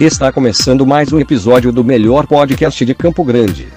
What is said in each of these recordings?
Está começando mais um episódio do melhor podcast de Campo Grande.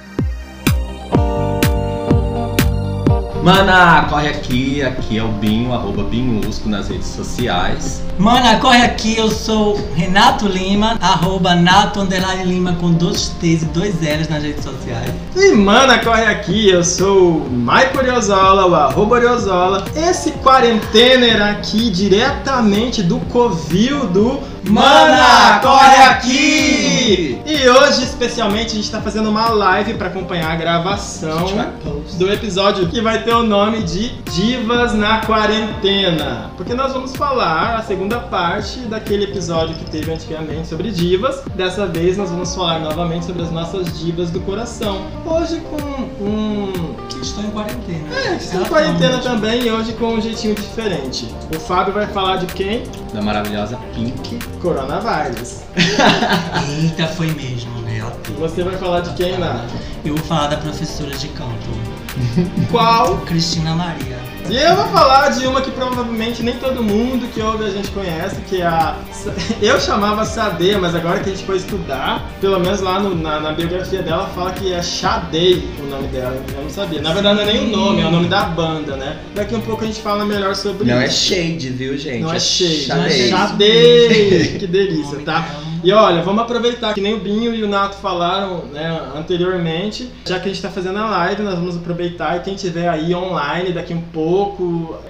Mana, corre aqui, aqui é o Binho, arroba Binhusco nas redes sociais. Mana, corre aqui, eu sou Renato Lima, arroba Nato Underline Lima com dois T's e dois L's nas redes sociais. E mana, corre aqui, eu sou o Maico Oriozola, o arroba Oriozola. Esse quarentener aqui diretamente do Covil do Mana, corre aqui! E hoje, especialmente, a gente tá fazendo uma live para acompanhar a gravação do episódio que vai ter o nome de Divas na Quarentena. Porque nós vamos falar a segunda parte daquele episódio que teve antigamente sobre divas. Dessa vez nós vamos falar novamente sobre as nossas divas do coração. Hoje com um Estou em quarentena. é, estamos em quarentena também e hoje com um jeitinho diferente. O Fábio vai falar de quem? Da maravilhosa Pink. Coronavírus. Eita, foi mesmo, né? Você vai falar de quem, Nath? Eu vou falar da professora de canto, Qual? Cristina Maria. E eu vou falar de uma que provavelmente nem todo mundo que ouve a gente conhece, que é a. Eu chamava Sade, mas agora que a gente foi estudar, pelo menos lá no- na, na biografia dela fala que é Sade o nome dela, eu não sabia. Na verdade não é nem o nome, é o nome da banda, né? Daqui um pouco a gente fala melhor sobre Não é isso. shade, viu, gente? Não é shade, Não é é shade. Sade! Que delícia, tá? E olha, vamos aproveitar que nem o Binho e o Nato falaram né, anteriormente, já que a gente tá fazendo a live, nós vamos aproveitar e quem tiver aí online daqui um pouco,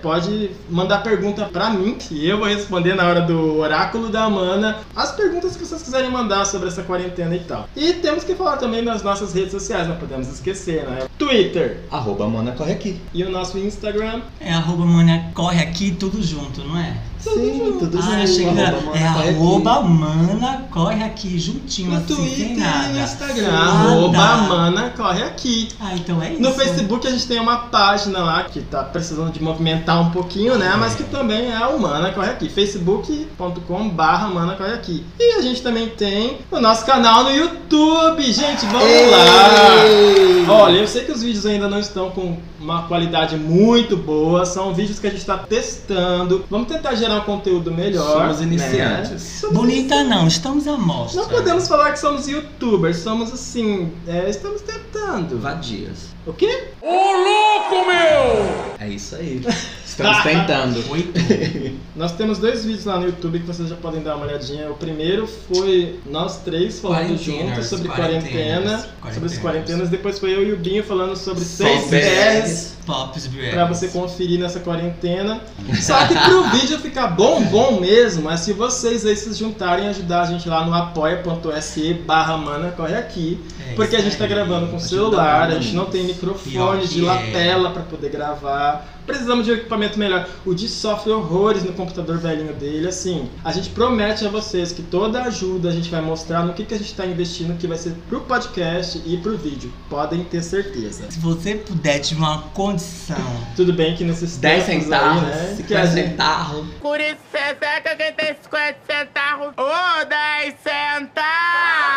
pode mandar pergunta pra mim, que eu vou responder na hora do oráculo da Amana as perguntas que vocês quiserem mandar sobre essa quarentena e tal. E temos que falar também nas nossas redes sociais, não podemos esquecer, né? Twitter Arroba Mana, corre aqui. e o nosso Instagram. É arroba Mana, corre aqui, tudo junto, não é? Sim, tudo ah, junto. achei que era. Arroba É Mana, arroba aqui. Mana, corre aqui, juntinho, No assim, Twitter sem e nada. no Instagram. Nada. Arroba Amana corre aqui. Ah, então é isso. No Facebook a gente tem uma página lá que tá precisando de movimentar um pouquinho, né? Mas que também é o Mana Corre Aqui. facebook.com barra Mana Corre Aqui. E a gente também tem o nosso canal no YouTube. Gente, vamos lá! Olha, eu sei que os vídeos ainda não estão com uma qualidade muito boa. São vídeos que a gente tá testando. Vamos tentar gerar um conteúdo melhor. Somos né? iniciantes. Somos Bonita não, estamos à mostra. Não podemos falar que somos youtubers, somos assim, é, estamos tentando. Vadias. O quê? É isso aí. Estamos tentando. Nós temos dois vídeos lá no YouTube que vocês já podem dar uma olhadinha. O primeiro foi nós três falando Quarentenas, juntos sobre quarentenas, quarentena, sobre as quarentenas. quarentenas. Depois foi eu e o Binho falando sobre seis BRs. Pra você conferir nessa quarentena. Só que pro vídeo ficar bom, bom mesmo, é se vocês aí se juntarem e ajudar a gente lá no apoia.se barra mana corre aqui. É Porque a gente tá aí. gravando com celular, a muito. gente não tem microfone de é. lapela pra poder gravar. Precisamos de um equipamento melhor. O Di sofre horrores no computador velhinho dele. Assim, a gente promete a vocês que toda ajuda a gente vai mostrar no que, que a gente tá investindo, que vai ser pro podcast e pro vídeo. Podem ter certeza. Se você puder tiver uma condição, Tudo bem que nesses 10 tempos centavos. aí, né? Que 50 a gente, centavos. Por isso é que alguém tem 50 centavos. Ô, 10 centavos!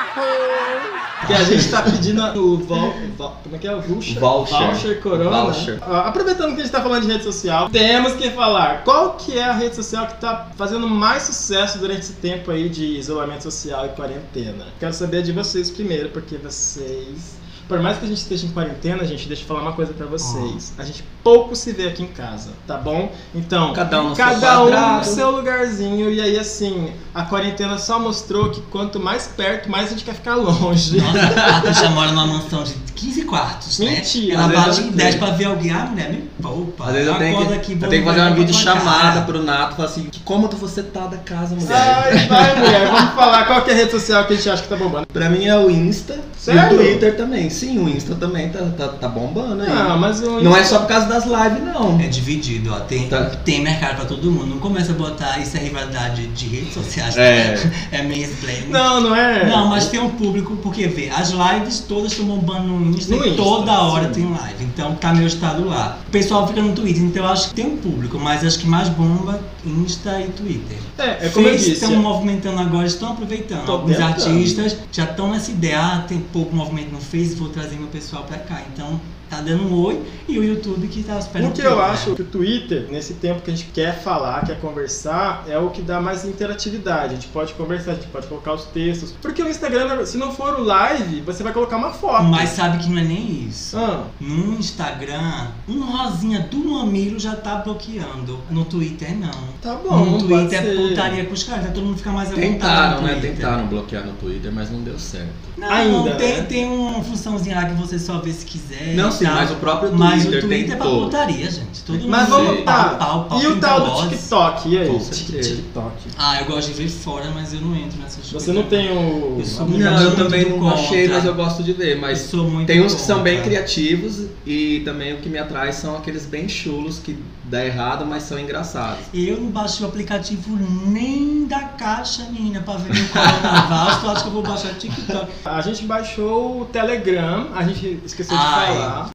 Que a gente tá pedindo o vol, vol- como é que é? O voucher? Voucher. Corona. Voucher. Aproveitando que a gente tá falando de rede social, temos que falar qual que é a rede social que tá fazendo mais sucesso durante esse tempo aí de isolamento social e quarentena. Quero saber de vocês primeiro, porque vocês... Por mais que a gente esteja em quarentena, gente, deixa eu falar uma coisa pra vocês. A gente pouco se vê aqui em casa, tá bom? Então, Cada um no seu cada um quadrado. no seu lugarzinho. E aí, assim, a quarentena só mostrou que quanto mais perto, mais a gente quer ficar longe. nossa, a Tuxa mora numa mansão de 15 quartos, né? Mentira, Ela às vezes bate em tenho. 10 pra ver alguém. Ah, mulher, me poupa. Às vezes eu tenho que, aqui, eu tenho que fazer uma levar pra vídeo tua chamada cara. pro Nato falar assim, que cômodo você tá da casa, mulher. Ai, vai, mulher, vamos falar qual que é a rede social que a gente acha que tá bombando. Pra mim é o Insta Sério? e o Twitter também. Sim, o Insta também tá, tá, tá bombando aí. Ah, mas o Não é só por causa das lives, não. É dividido, ó. Tem, Tá. tem mercado pra todo mundo. Não começa a botar isso é rivalidade de redes sociais. É. é mansplaining. Não, não é. Não, mas tem um público, porque vê, as lives todas estão bombando no Insta No e Insta, toda hora sim. tem live. Então tá meu estado lá. O pessoal fica no Twitter, então eu acho que tem um público, mas acho que mais bomba Insta e Twitter. É, é como eu Vocês disse. estão movimentando agora, estão aproveitando. Tô Alguns tentando. artistas já estão nessa ideia, ah, tem pouco movimento no Face, vou trazer meu pessoal pra cá. Então tá dando um oi, e o YouTube que tá esperando. O que eu né? acho que o Twitter, nesse tempo que a gente quer falar, quer conversar, é o que dá mais interatividade. A gente pode conversar, a gente pode colocar os textos. Porque o Instagram, se não for o live, você vai colocar uma foto. Mas sabe que não é nem isso. Ah, No Instagram, um rosinha do mamilo já tá bloqueando. No Twitter, não. tá bom, no pode Twitter é ser. putaria com os caras, então todo mundo fica mais à vontade. Tentaram, né? Tentaram bloquear no Twitter, mas não deu certo. Não, Ainda, tem, né? tem uma funçãozinha lá que você só vê se quiser. Não, sim, tal. mas o próprio Mas Twitter o Twitter é pra tentou. putaria, gente. Todo Mas mundo vamos vê tá. pau, pau, pau, E o tal do. TikTok? E aí? Certeza. TikTok. Ah, eu gosto de ver fora, mas eu não entro nessas coisas. Você não tem o. Eu sou muito- Não, eu também não contra. achei, mas eu gosto de ver. Eu Mas sou muito tem uns que são bem criativos e também o que me atrai são aqueles bem chulos que dá errado, mas são engraçados. Eu não baixei o aplicativo nem da caixa, menina, pra ver no carnaval. tu acha que eu vou baixar TikTok? A gente baixou o Telegram, a gente esqueceu de Ai. falar.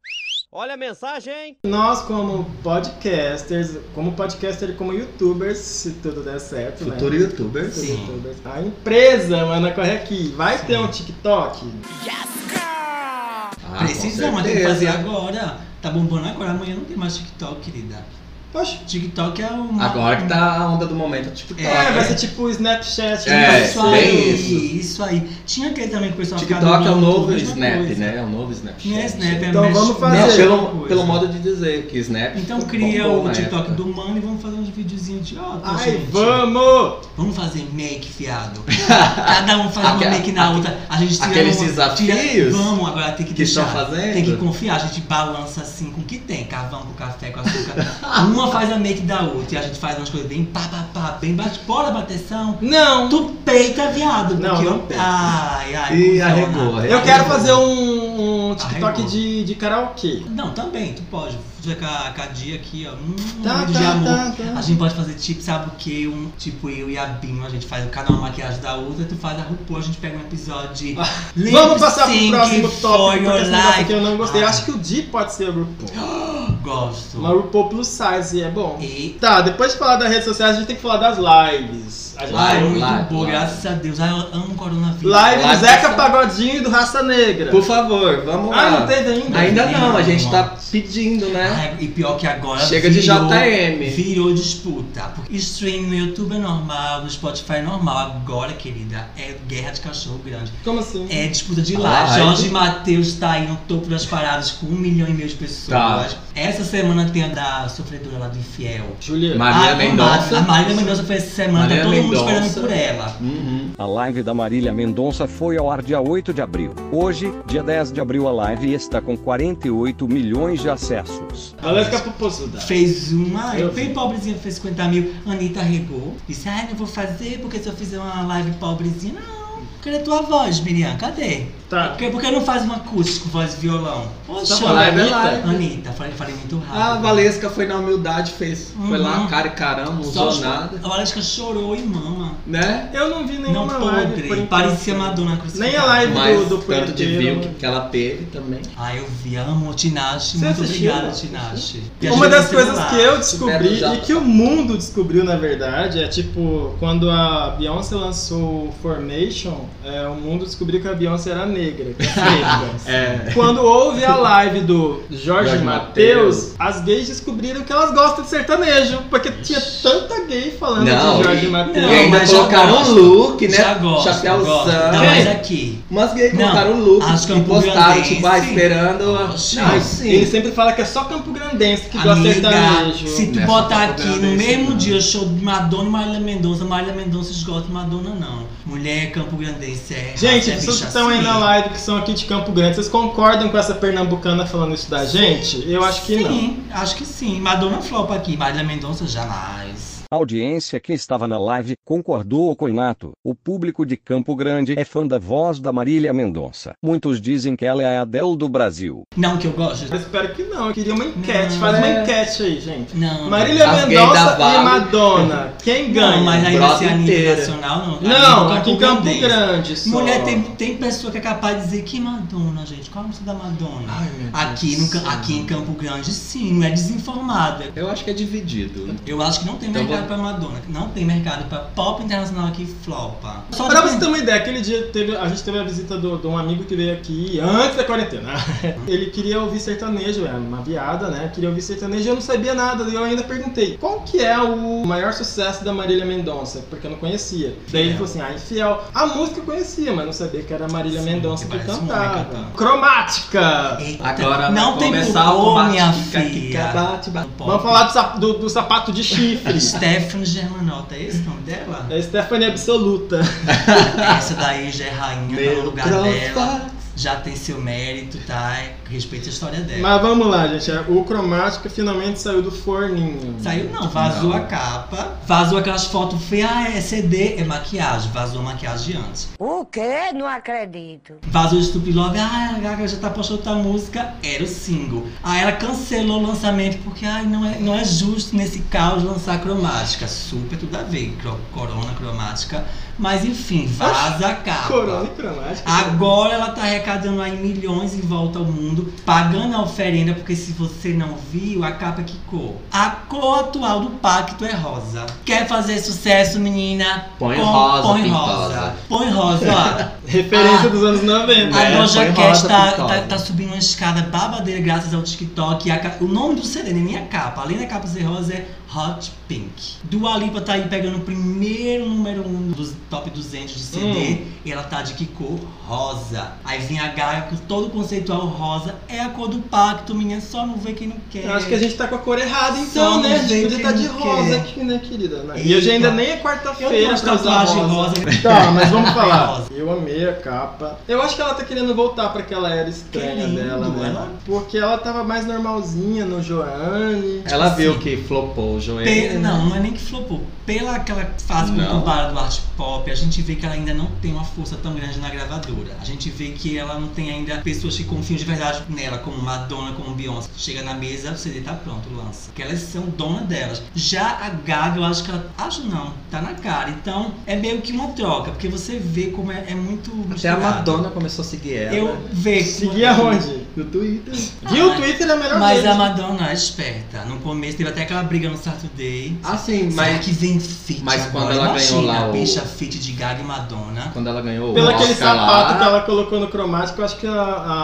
Olha a mensagem! Nós, como podcasters, como podcaster e como youtubers, se tudo der certo, Futuro né? youtuber. Futuro Sim. youtubers. A empresa, mano, corre aqui. Vai ter um TikTok? Ah, com Precisamos, mas tem que fazer agora. Tá bombando agora, amanhã não tem mais TikTok, querida. Oxe. TikTok é uma... Agora que tá a onda do momento, tipo, É, vai ser tipo o Snapchat. É, né? isso bem aí, isso. isso aí. Tinha aquele também que o pessoal ficava TikTok é o no novo Snap, coisa. né? É o novo Snapchat. Não é Snap, é Então vamos fazer. Não, pelo, pelo modo de dizer que Snap. Então cria o TikTok época. do mano e vamos fazer uns videozinhos de ó, Ai, gente. vamos! Vamos fazer make, fiado. Cada um faz uma Aque- make na outra. A gente tira aqueles uma- desafios tira- Vamos, agora tem que que deixar. estão fazendo? Tem que confiar. A gente balança assim com o que tem. Carvão com café, com açúcar. uma faz a make da outra. E a gente faz umas coisas bem pá, pá, pá, bem bate. Bora, bateção. Não! Tu peita, viado. Não, Porque não eu. peito. Ai, ai. Cuzona. arregou, arregou. Eu quero fazer um, um TikTok Arregou. de, de karaokê. Não, também, tu pode. Fazer com a, com a Dia aqui, ó. Hum, Tá, um tá, de amor. tá, tá. A gente pode fazer tipo, sabe o que? Um, tipo eu e a Binho, a gente faz cada uma maquiagem da outra, tu faz a RuPaul, a gente pega um episódio de. Lip Vamos passar pro próximo tópico, your porque esse aqui eu não gostei. Ah. Acho que o Di pode ser o RuPaul. Gosto. Uma RuPaul plus size é bom. E. Tá, depois de falar das redes sociais, a gente tem que falar das lives. A gente Ai, Live, muito live, boa, live. graças a Deus. Ai, eu amo o coronavírus. Live do Live Zeca do- Pagodinho e do Raça Negra. Por favor, vamos lá. Ah, não teve ainda? Ainda não, a gente tá pedindo, né? E pior que agora. Chega de JM. Virou disputa. Porque stream no YouTube é normal, no Spotify é normal. Agora, querida, é guerra de cachorro grande. Como assim? É disputa de Ah, lá. é? Jorge Matheus tá aí no topo das paradas com um milhão e meio de pessoas. Tá. Essa semana tem a da sofredora lá do Infiel. Juliana. Marília Ah, Mendonça. A Marília Mendonça foi essa semana, tá todo mundo Mendonça. esperando por ela. Uhum. A live da Marília Mendonça foi ao ar dia 8 de abril. Hoje, dia 10 de abril, a live está com 48 milhões de acessos. Valesca Popozuda. Fez uma. Eu bem pobrezinha, fez 50 mil. Anitta regou. Disse, ai, não vou fazer porque se eu fizer uma live pobrezinha. Não. Cadê tua voz, Miriam? Cadê? Tá. Por que, por que não faz uma acústico, voz e violão? Poxa, Tá falando live é Anitta? live. Anitta, falei, falei muito rápido. A Valesca foi na humildade, fez. Foi lá, Uhum. cara e caramba, não Só usou nada. A Valesca chorou e mama. Né? Eu não vi Não nenhuma live. por podre. enquanto. Parecia Madonna crucificada. Nem a live Mas do, do tanto de view que, que ela teve também. Ah, eu vi. Amo Tinashe. Muito obrigada, Tinashe. Uma das coisas que eu descobri e que o mundo descobriu na verdade é tipo quando a Beyoncé lançou Formation, é, o mundo descobriu que a Beyoncé era negra. é. É. Quando houve a live do Jorge Jorge Matheus, as gays descobriram que elas gostam de sertanejo, porque tinha tanta gay falando Não, de Jorge Matheus. E ainda mas colocaram um gosto. look, né? Já gosto, Chapéuzão. mais aqui. Umas gays Não, colocaram um look as e postaram, tipo, ah, esperando. a- Oxi. Não, Ele sim. sempre fala que é só Campo Grandense que gosta de sertanejo. se tu botar aqui no mesmo não. dia show de Madonna e Marília Mendonça, Marília Mendonça esgota Madonna não. Mulher Campo Grandense é Gente, é vocês estão aí assim. na que são aqui de Campo Grande, vocês concordam com essa pernambucana falando isso da gente? Eu acho que não. Sim, acho que sim. Madonna flopa aqui, Marília Mendonça jamais. A audiência que estava na live concordou com o Inato. O público de Campo Grande é fã da voz da Marília Mendonça. Muitos dizem que ela é a Adele do Brasil. Não que eu gosto. Eu espero que não. Eu queria uma enquete. Não, Faz uma é. enquete aí, gente. Não. Marília Mendonça e. Madonna. Quem ganha? Não, mas aí vai ser a nível nacional, não. Não, aqui em Campo. Grande. Grande só. Mulher, tem, tem pessoa que é capaz de dizer que Madonna, gente. Qual a música da Madonna? Ai, meu Deus aqui, no, aqui em Campo Grande, sim, não é desinformada. Eu acho que é dividido. Eu acho que não tem Então mercado vou- pra Madonna. Não tem mercado pra pop internacional aqui flopa. Só Pra você ter uma ideia, aquele dia teve, a gente teve a visita do- de um amigo que veio aqui antes da quarentena. Ele queria ouvir sertanejo, é uma viada, né? Queria ouvir sertanejo e eu não sabia nada. E eu ainda perguntei, qual que é o maior sucesso da Marília Mendonça? Porque eu não conhecia. Daí ele falou assim, ah, infiel. A música eu conhecia, mas não sabia que era a Marília Sim, Mendonça que que um cantava. cantando. Cromática! Eita, Agora não vai tem começar o minha filha. bate, bate. Pop. Vamos falar do- do sapato de chifre. Stephanie Germanotta, é esse o nome dela? É Stephanie Absoluta. Essa daí já é rainha, tá no lugar dela. Já tem seu mérito, tá? Respeita a história dela. Mas vamos lá, gente. O cromática finalmente saiu do forninho. Saiu não, vazou Não. a capa, vazou aquelas fotos feias, ah, é CD, é maquiagem, vazou a maquiagem antes. O quê? Não acredito. Vazou o Stupid Love, ah, a Gaga já tá postando outra música, era o single. Aí ela cancelou o lançamento porque, ai, não é, não é justo nesse caos lançar cromática. Super tudo a ver, cro- corona cromática. Mas enfim, vaza a capa. Corona e cromática. Agora ela tá arrecadando aí milhões em volta ao mundo, pagando a oferenda, porque se você não viu, a capa que cor? A cor atual do pacto é rosa. Quer fazer sucesso, menina? Põe Com- rosa, põe pintosa. rosa. Põe rosa, ó. Referência Ah. dos anos 90. A É, Doja põe Cat tá, tá, tá subindo uma escada babadeira graças ao TikTok. E a o nome do CD, nem a capa. Além da capa ser rosa, é Hot Pink. Dua Lipa tá aí pegando o primeiro número um dos top 200 de CD. Hum. E ela tá de que cor? Rosa. Aí vem a Gaga com todo o conceitual rosa. É a cor do pacto, menina. Só não vê quem não quer. Eu acho que a gente tá com a cor errada então, Só né? A gente estar de rosa quer. aqui, né, querida? E hoje Eita. ainda nem é quarta-feira pra usar tatuagens rosa. rosa. Tá, mas vamos falar. Eu amei a capa. Eu acho que ela tá querendo voltar pra aquela era estranha lindo, dela, né? ela- Porque ela tava mais normalzinha no Joanne. Ela Tipo viu assim, que flopou Pe-? Não, não é nem que flopou. Pela aquela fase Não. conturbada do art pop, a gente vê que ela ainda não tem uma força tão grande na gravadora. A gente vê que ela não tem ainda pessoas que confiam de verdade nela, como Madonna, como Beyoncé. Chega na mesa, o CD tá pronto, lança. Que elas são dona delas. Já a Gaga, eu acho que ela. Acho não, tá na cara. Então é meio que uma troca, porque você vê como é, é muito. Até a. Madonna começou a seguir ela. Eu vejo. Seguir aonde? No Twitter. Viu? O Ah, Twitter é a melhor Mas a Madonna é esperta. No começo teve até aquela briga no Saturday. Ah, sim, Será mas que vem fit mas agora? quando ela Imagina, ganhou lá a o- bicha fit de Gaga e Madonna. quando ela ganhou Pelo o aquele Oscar sapato lá, que ela colocou no cromático, eu acho que a-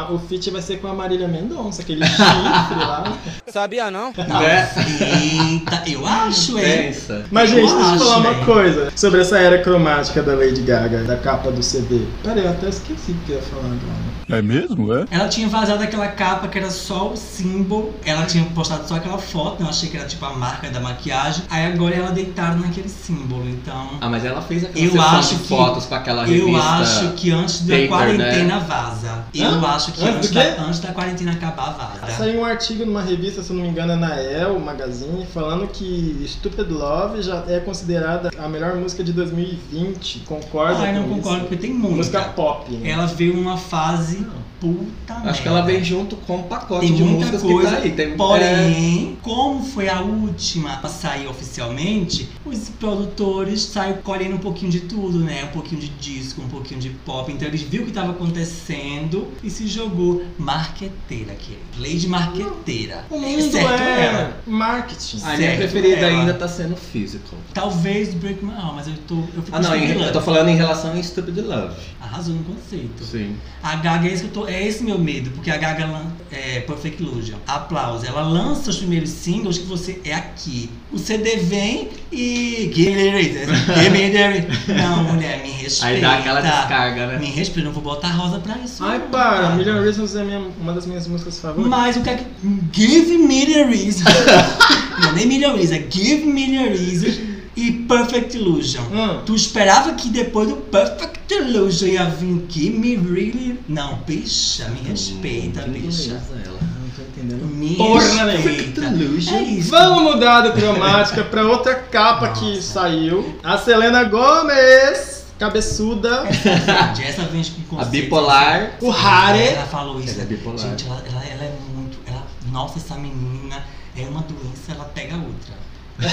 a- o feat vai ser com a Marília Mendonça, aquele chifre lá. Sabia não? Não, Né? eita, eu acho, hein? Pensa. Mas, Eu gente, deixa eu falar uma coisa sobre essa era cromática da Lady Gaga, da capa do CD. Pera aí, eu até esqueci o que eu ia falar agora. É mesmo, é? Ela tinha vazado aquela capa que era só o símbolo. Ela tinha postado só aquela foto, né? eu achei que era tipo a marca da maquiagem. Aí agora ela deitaram naquele símbolo, então. Ah, mas ela fez aquela Eu acho de que- fotos pra aquela Eu revista. acho que antes da Paper, quarentena né? vaza. Eu Hã? acho que Antes antes da, antes da quarentena acabar vaza. Saiu um artigo numa revista, se eu não me engano, é na El Magazine, falando que Stupid Love já é considerada a melhor música de 2020. Concorda Ai, não com concordo, isso? porque tem muita. Música pop. né? Ela veio numa fase sim puta Acho que merda. ela vem junto com o pacote Tem de muita músicas coisa, que tá aí. Tem, é, porém, como foi a última a sair oficialmente, os produtores saem colhendo um pouquinho de tudo, né? Um pouquinho de disco, um pouquinho de pop. Então eles viram o que estava acontecendo e se jogou marqueteira, que lei de marqueteira. O mundo certo é ela. marketing. a minha certo preferida ela. ainda tá sendo Physical. Talvez Break My Heart, mas eu tô eu fico Ah, não, em- eu tô falando em relação a Stupid Love. Arrasou no conceito. Sim. A Gaga é esse que eu tô, é esse meu medo, porque a Gaga é Perfect Illusion. Aplausos. Ela lança os primeiros singles que você é aqui. O CD vem e give me the reason, give me the reason. Não, mulher, me respeita. Aí dá aquela descarga, né? Me respeita, não vou botar rosa pra isso. Ai, não, para, cara. Million Reasons é minha- uma das minhas músicas favoritas. Mas o que é que. Give me the reason. não, nem Million Reasons, é Give me the reason e Perfect Illusion. Hum. Tu esperava que depois do Perfect Illusion ia vir Give Me Really. Não, bicha, me respeita, bicha. Não tô entendendo. Me Porra respeita. Illusion. É isso. Vamos mudar do cromática pra outra capa que Nossa. saiu. A Selena Gomez, cabeçuda. Gente, essa vem com A bipolar. O Hare. Ela falou isso. Ela é bipolar. Gente, ela, ela, ela é muito. Ela, nossa, essa menina é uma doença, ela pega outra.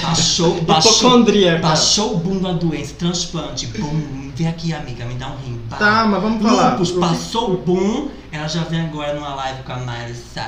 Baixou, Hipocondríaca. baixou o boom da doença, transplante, boom. Vem aqui, amiga, me dá um rim. pá. Tá, mas vamos falar. Lupus, passou o boom, ela já vem agora numa live com a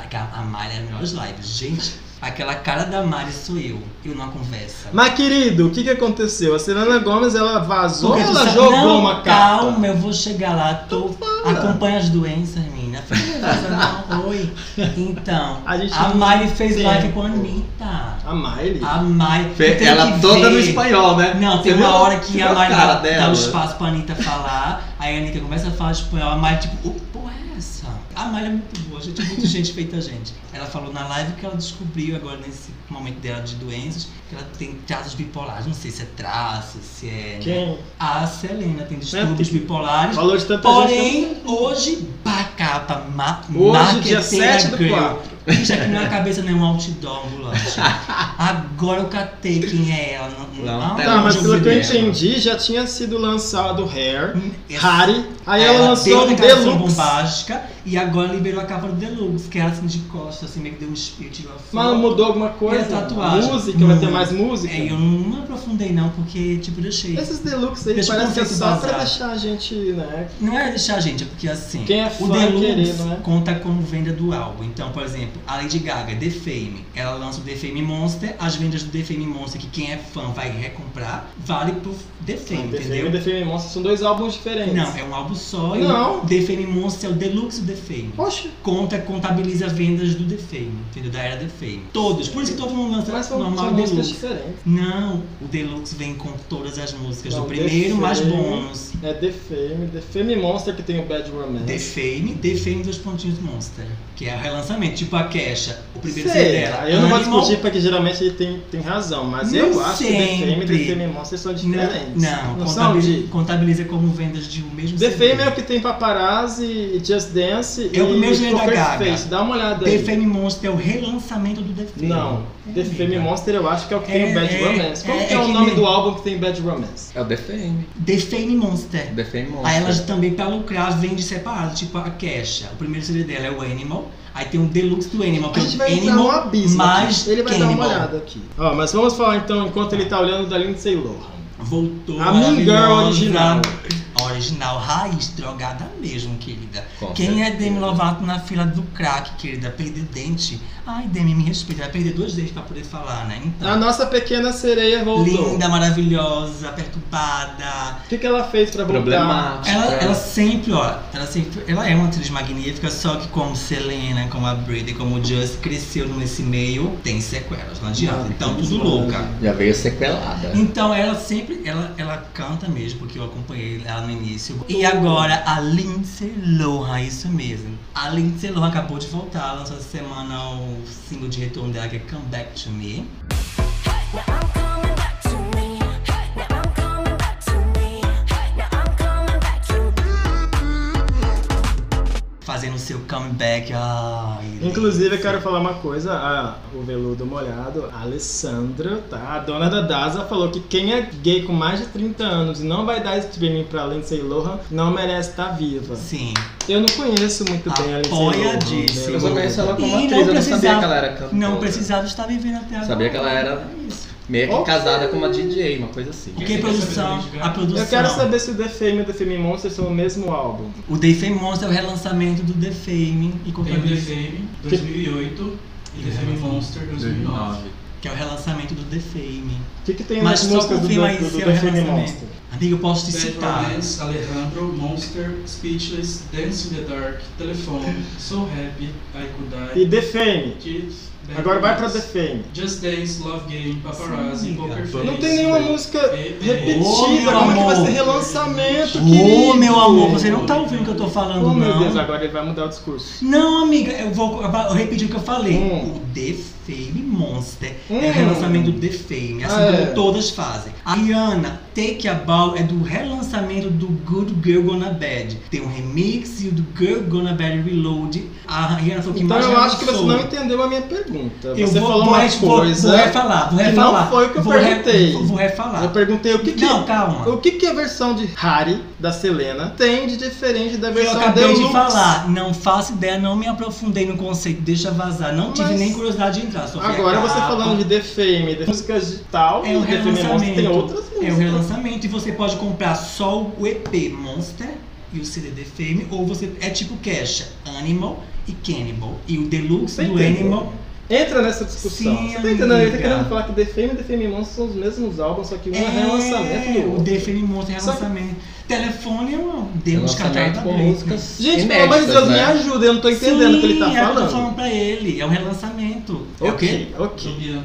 que a Miley é a melhor lives. Gente, aquela cara da Miley sou eu, eu numa conversa. Mas, querido, o que que aconteceu? A Selena Gomes, ela vazou ou Porque ela sabe- jogou não, uma carta? Calma, eu vou chegar lá. Tô, acompanha as doenças, menina. Fica não, Oi. Então, A a, gente não Miley fez tem. live com a Anitta. A Miley? A Miley. Fe- tem Ela toda no ver. espanhol, né? Não, tem Você uma viu- hora que a Miley dá dela? o espaço pra Anitta falar, aí a Anitta começa a falar espanhol, a Miley tipo, o porra é essa? A Miley é muito boa, gente, é muito gente feita gente. Ela falou na live que ela descobriu agora nesse momento dela de doenças, que ela tem traços bipolares, não sei se é traço, se é... Quem? A Selena tem distúrbios É, tem- bipolares. Falou de tanta gente. Porém, hoje, bacapa, ma Hoje, dia marqueteira 7 do girl. 4. Gente, aqui na minha cabeça nenhum outdoor ambulante. Agora eu catei quem é ela. Não, Não, não, tá, Tá, mas não, pelo que eu não, entendi, já tinha sido lançado Hair, Essa- Harry, aí ela deu lançou um declaração Deluxe. bombástica e agora liberou a capa do Deluxe, que é assim de costas, assim, meio que deu um espírito. Mas mudou alguma coisa? E a tatuagem? Música, vai ter mais música? É, eu não aprofundei não, porque, tipo, deixei. Esses Deluxe aí Deixa o parece que é só pra deixar a gente, né? Não é deixar a gente, é porque assim, Quem é o fã Deluxe querendo, né? conta como venda do álbum. Então, por exemplo, a Lady Gaga, The Fame, ela lança o The Fame Monster, as vendas do The Fame Monster, que quem é fã vai recomprar, vale pro The Fame, The Fame entendeu? e The Fame Monster são dois álbuns diferentes. Não, é um álbum só e Não. o The Fame Monster é o Deluxe do The Fame. Oxe, Conta, contabiliza vendas do The Fame, entendeu? Da era The Fame. Todos, por isso que todo mundo lança mas são, normal são Deluxe. diferentes. Não, o Deluxe vem com todas as músicas Não, do The primeiro mais bônus. É The Fame, The Fame Monster que tem o Bad Romance. The Fame, The Fame dos pontinhos Monster. Que é o relançamento, tipo a Kesha, o primeiro CD dela. eu não vou discutir porque geralmente ele tem, tem razão, mas Nem eu acho que The Fame e sempre. The Fame Monster são Não, diferentes. não, não contabiliza, contabiliza como vendas de um mesmo The CD. Fame é o que tem Paparazzi, Just Dance É o e primeiro Gaga. Face. Dá uma olhada The aí. Fame Monster é o relançamento do The Fame. Não, The É, Fame amiga. Monster eu acho que é o que tem É, o Bad é, Romance. Qual é, que é, é o que nome nem- do álbum que tem Bad Romance? É o The Fame. The Fame Monster. The Fame Monster. Aí elas também, pra lucrar, vende separado, tipo a Kesha. O primeiro CD dela é o Animal. Aí tem o Deluxe do Animal, que A é gente vai entrar Animal no abismo mais. Ele vai dar uma olhada aqui. Ó, mas vamos falar então, enquanto ele tá olhando da Lindsay Lohan. Voltou. A Mean Girl original. Original, raiz, drogada mesmo, querida. Com Quem é certeza. Demi Lovato na fila do crack, querida? Perdeu dente. Ai, Demi, me respeita. Vai perder dois dentes pra poder falar, né? Então. A nossa pequena sereia voltou. Linda, maravilhosa, perturbada. O que, que ela fez pra voltar? Problemática. Ela, ela sempre, ó, ela sempre, ela é uma atriz magnífica, só que como Selena, como a Britney, como o Just cresceu nesse meio, tem sequelas, não adianta. Então tudo louca. Já veio sequelada. Então ela sempre, ela, ela canta mesmo, porque eu acompanhei ela no início. E agora a Lindsay Lohan, isso mesmo. A Lindsay Lohan acabou de voltar, lançou essa semana o single de retorno dela que é Come Back to Me. Comeback, ai. Inclusive, eu quero falar uma coisa, a, o veludo molhado, a Alessandra, tá? A dona da DASA falou que quem é gay com mais de 30 anos e não vai dar streaming pra Lindsay Lohan não merece estar viva. Sim. Eu não conheço muito bem a Lindsay Lohan. Apoiadíssimo. Eu só conheço ela como E atriz, não eu não sabia que ela era cantora. Não precisava estar vivendo até agora. Sabia que ela era É isso. Meio que Ok. casada com uma DJ, uma coisa assim. Porque a produção, a produção. Eu quero saber se o The Fame e o The Fame Monster são o mesmo álbum. O The Fame Monster é o relançamento do The Fame e Tem o The Fame 2008 e The Fame Monster 2009. que é o relançamento do The Fame. O que, que tem Mas nas só músicas do, confirma do, aí do se é o The Fame relançamento. Monster? Amigo, eu posso te Bad citar. Romance, Alejandro, Monster, Speechless, Dance in the Dark, Telefone, So Happy, I Could Die, E The Fame? Kids, Agora vai pra Fame. Just Dance, Love Game, Paparazzi, Sim, Poker. Face. Não tem nenhuma música É, é. repetida, Ô, meu como é que vai ser relançamento, Ô, querido? meu amor, você não tá ouvindo o que eu tô falando, Oh, meu não. Deus, agora ele vai mudar o discurso. Não, amiga, eu vou eu repetir o que eu falei. Hum. O The Fame Monster é Hum. o relançamento do The Fame, assim Ah, como é. todas fazem. A Rihanna, Take a do, é do relançamento do Good Girl Gonna Bad. Tem um remix e o do Girl Gonna Bad Reload. A Rihanna falou que Então mais eu acho que você não entendeu a minha pergunta. Eu você vou, falou vou, uma vou- coisa Vou refalar, vou refalar. não foi o que eu vou re- perguntei. vou refalar. Eu perguntei o que que, Não, calma. o que que a versão de Harry da Selena tem de diferente da Eu versão acabei Deluxe. de falar, não faço ideia, não me aprofundei no conceito, deixa vazar. Não tive Mas- nem curiosidade de entrar. Fui Agora você falando de The Fame, de músicas de tal, É um The Fame Monster tem outras músicas. É um relançamento e você pode comprar só o EP Monster e o CD The Fame, ou você é tipo Cash, Animal e Cannibal. E o Deluxe do. Animal. Entra nessa discussão. Sim, você tá entendendo? Ele tá querendo falar que The Fame e The Fame Monster são os mesmos álbuns, só que um é, relançamento do o. The Fame Monster é relançamento. Telefone é um demos Relançamento cantada com músicas Gente, pelo amor de Deus, me né? ajuda, eu não tô entendendo o que ele tá Sim, é o que eu falando. tô falando pra ele, é um relançamento. É? Ok, ok.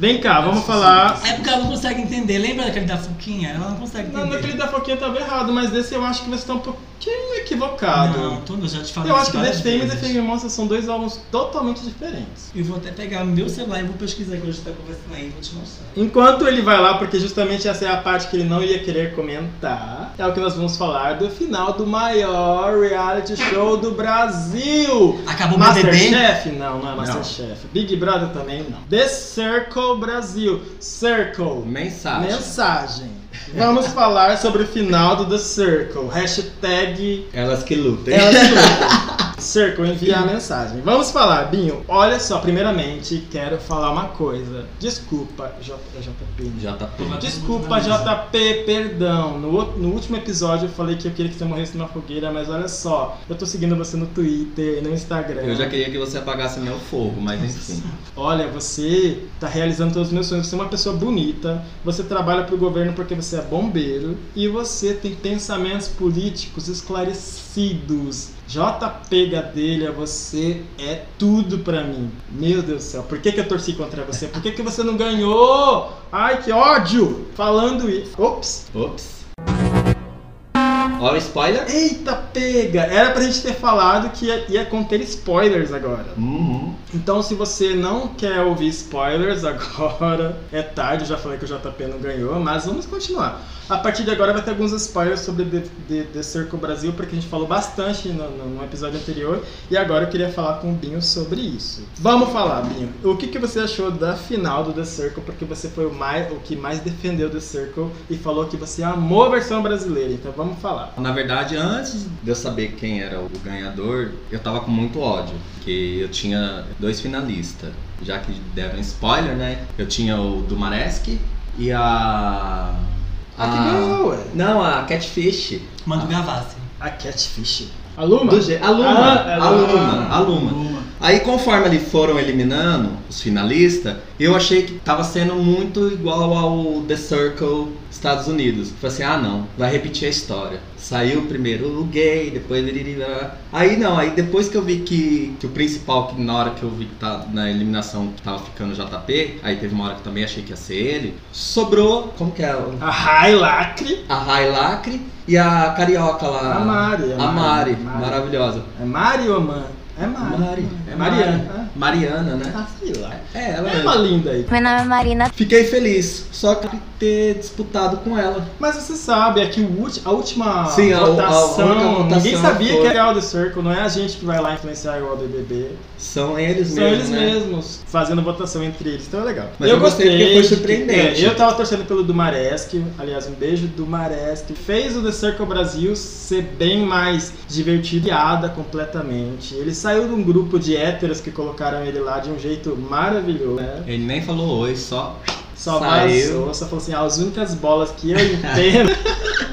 Vem cá, vamos falar. É porque ela não consegue entender. Lembra daquele da Fuquinha? Ela não consegue Não, entender. naquele da Foquinha tava errado, mas desse eu acho que você tá um pouquinho equivocado. Não, tudo, eu já te falei eu acho que The Fame e The. Fame Monster são dois álbuns totalmente diferentes. Eu vou até pegar meu celular e vou pesquisar que a gente tá conversando aí e vou te mostrar. Enquanto ele vai lá, porque justamente essa é a parte que ele não ia querer comentar, é o que nós vamos falar do final do maior reality show do Brasil. Acabou o? Masterchef? Não, não é Masterchef. Big Brother também não. The Circle Brasil. Circle. Mensagem. Mensagem. Vamos falar sobre o final do The Circle. Hashtag Elas que lutem. elas que lutam. Circle, enviar a mensagem. Vamos falar, Binho. Olha só, primeiramente, quero falar uma coisa. Desculpa, J, é JP. né? JP. Desculpa, JP, perdão. No, no último episódio eu falei que eu queria que você morresse numa fogueira, mas olha só, eu tô seguindo você no Twitter, no Instagram. Eu já queria que você apagasse meu fogo, mas enfim. Olha, você tá realizando todos os meus sonhos. Você é uma pessoa bonita, você trabalha pro governo porque você é bombeiro e você tem pensamentos políticos esclarecidos. JP Gadelha, você é tudo pra mim. Meu Deus do céu, por que, que eu torci contra você? Por que, que você não ganhou? Ai, que ódio! Falando isso. Ops! Ops. Ó, o spoiler. Eita, pega! Era pra gente ter falado que ia, ia conter spoilers agora. Uhum. Então, se você não quer ouvir spoilers agora, é tarde, eu já falei que o JP não ganhou, mas vamos continuar. A partir de agora vai ter alguns spoilers sobre The, The, The Circle Brasil, porque a gente falou bastante no, no- no episódio anterior, e agora eu queria falar com o Binho sobre isso. Vamos falar, Binho. O que, que você achou da final do The Circle, porque você foi o, mais, o que mais defendeu The Circle e falou que você amou a versão brasileira, então vamos falar. Na verdade, antes de eu saber quem era o ganhador, eu tava com muito ódio. Porque eu tinha dois finalistas. Já que deram spoiler, né? Eu tinha o do Maresk e a. A que ganhou, ué. Não, a Catfish. Manda o Gavassi. A Catfish. A Luma? Do G... A Luma. Ah, a Luma. A Luma. Aí conforme eles foram eliminando os finalistas, eu achei que tava sendo muito igual ao The Circle Estados Unidos. Falei assim, ah não, vai repetir a história. Saiu primeiro o gay, depois ele. Aí não, aí depois que eu vi que, que o principal, que na hora que eu vi que tá na eliminação que tava ficando o JP, aí teve uma hora que também achei que ia ser ele. Sobrou, como que é? o- A Rai Lacre. A Rai Lacre e a carioca lá. A Mari, a A Mari, Mari. maravilhosa. É Mari ou Man? É Mari. Mari. É Mariana. Mariana, né? Ah, sei lá. É, ela É é. uma linda aí. Meu nome é Marina. Fiquei feliz, só que ter disputado com ela. Mas você sabe, é que o ulti- a última Sim, a- a votação, votação ninguém sabia foi- que era o The Circle, não é a gente que vai lá influenciar igual o BBB. São eles São mesmos, eles né? mesmos, fazendo votação entre eles, então é legal. Mas eu gostei porque foi de que- surpreendente. é, eu tava torcendo pelo Dumaresque, aliás, um beijo do Dumaresque. Fez o The Circle Brasil ser bem mais divertido, completamente. Ele saiu de um grupo de héteros que colocaram ele lá de um jeito maravilhoso, né? Ele nem falou oi, só. Só Saiu. vazou, só falou assim, ah, as únicas bolas que eu entendo.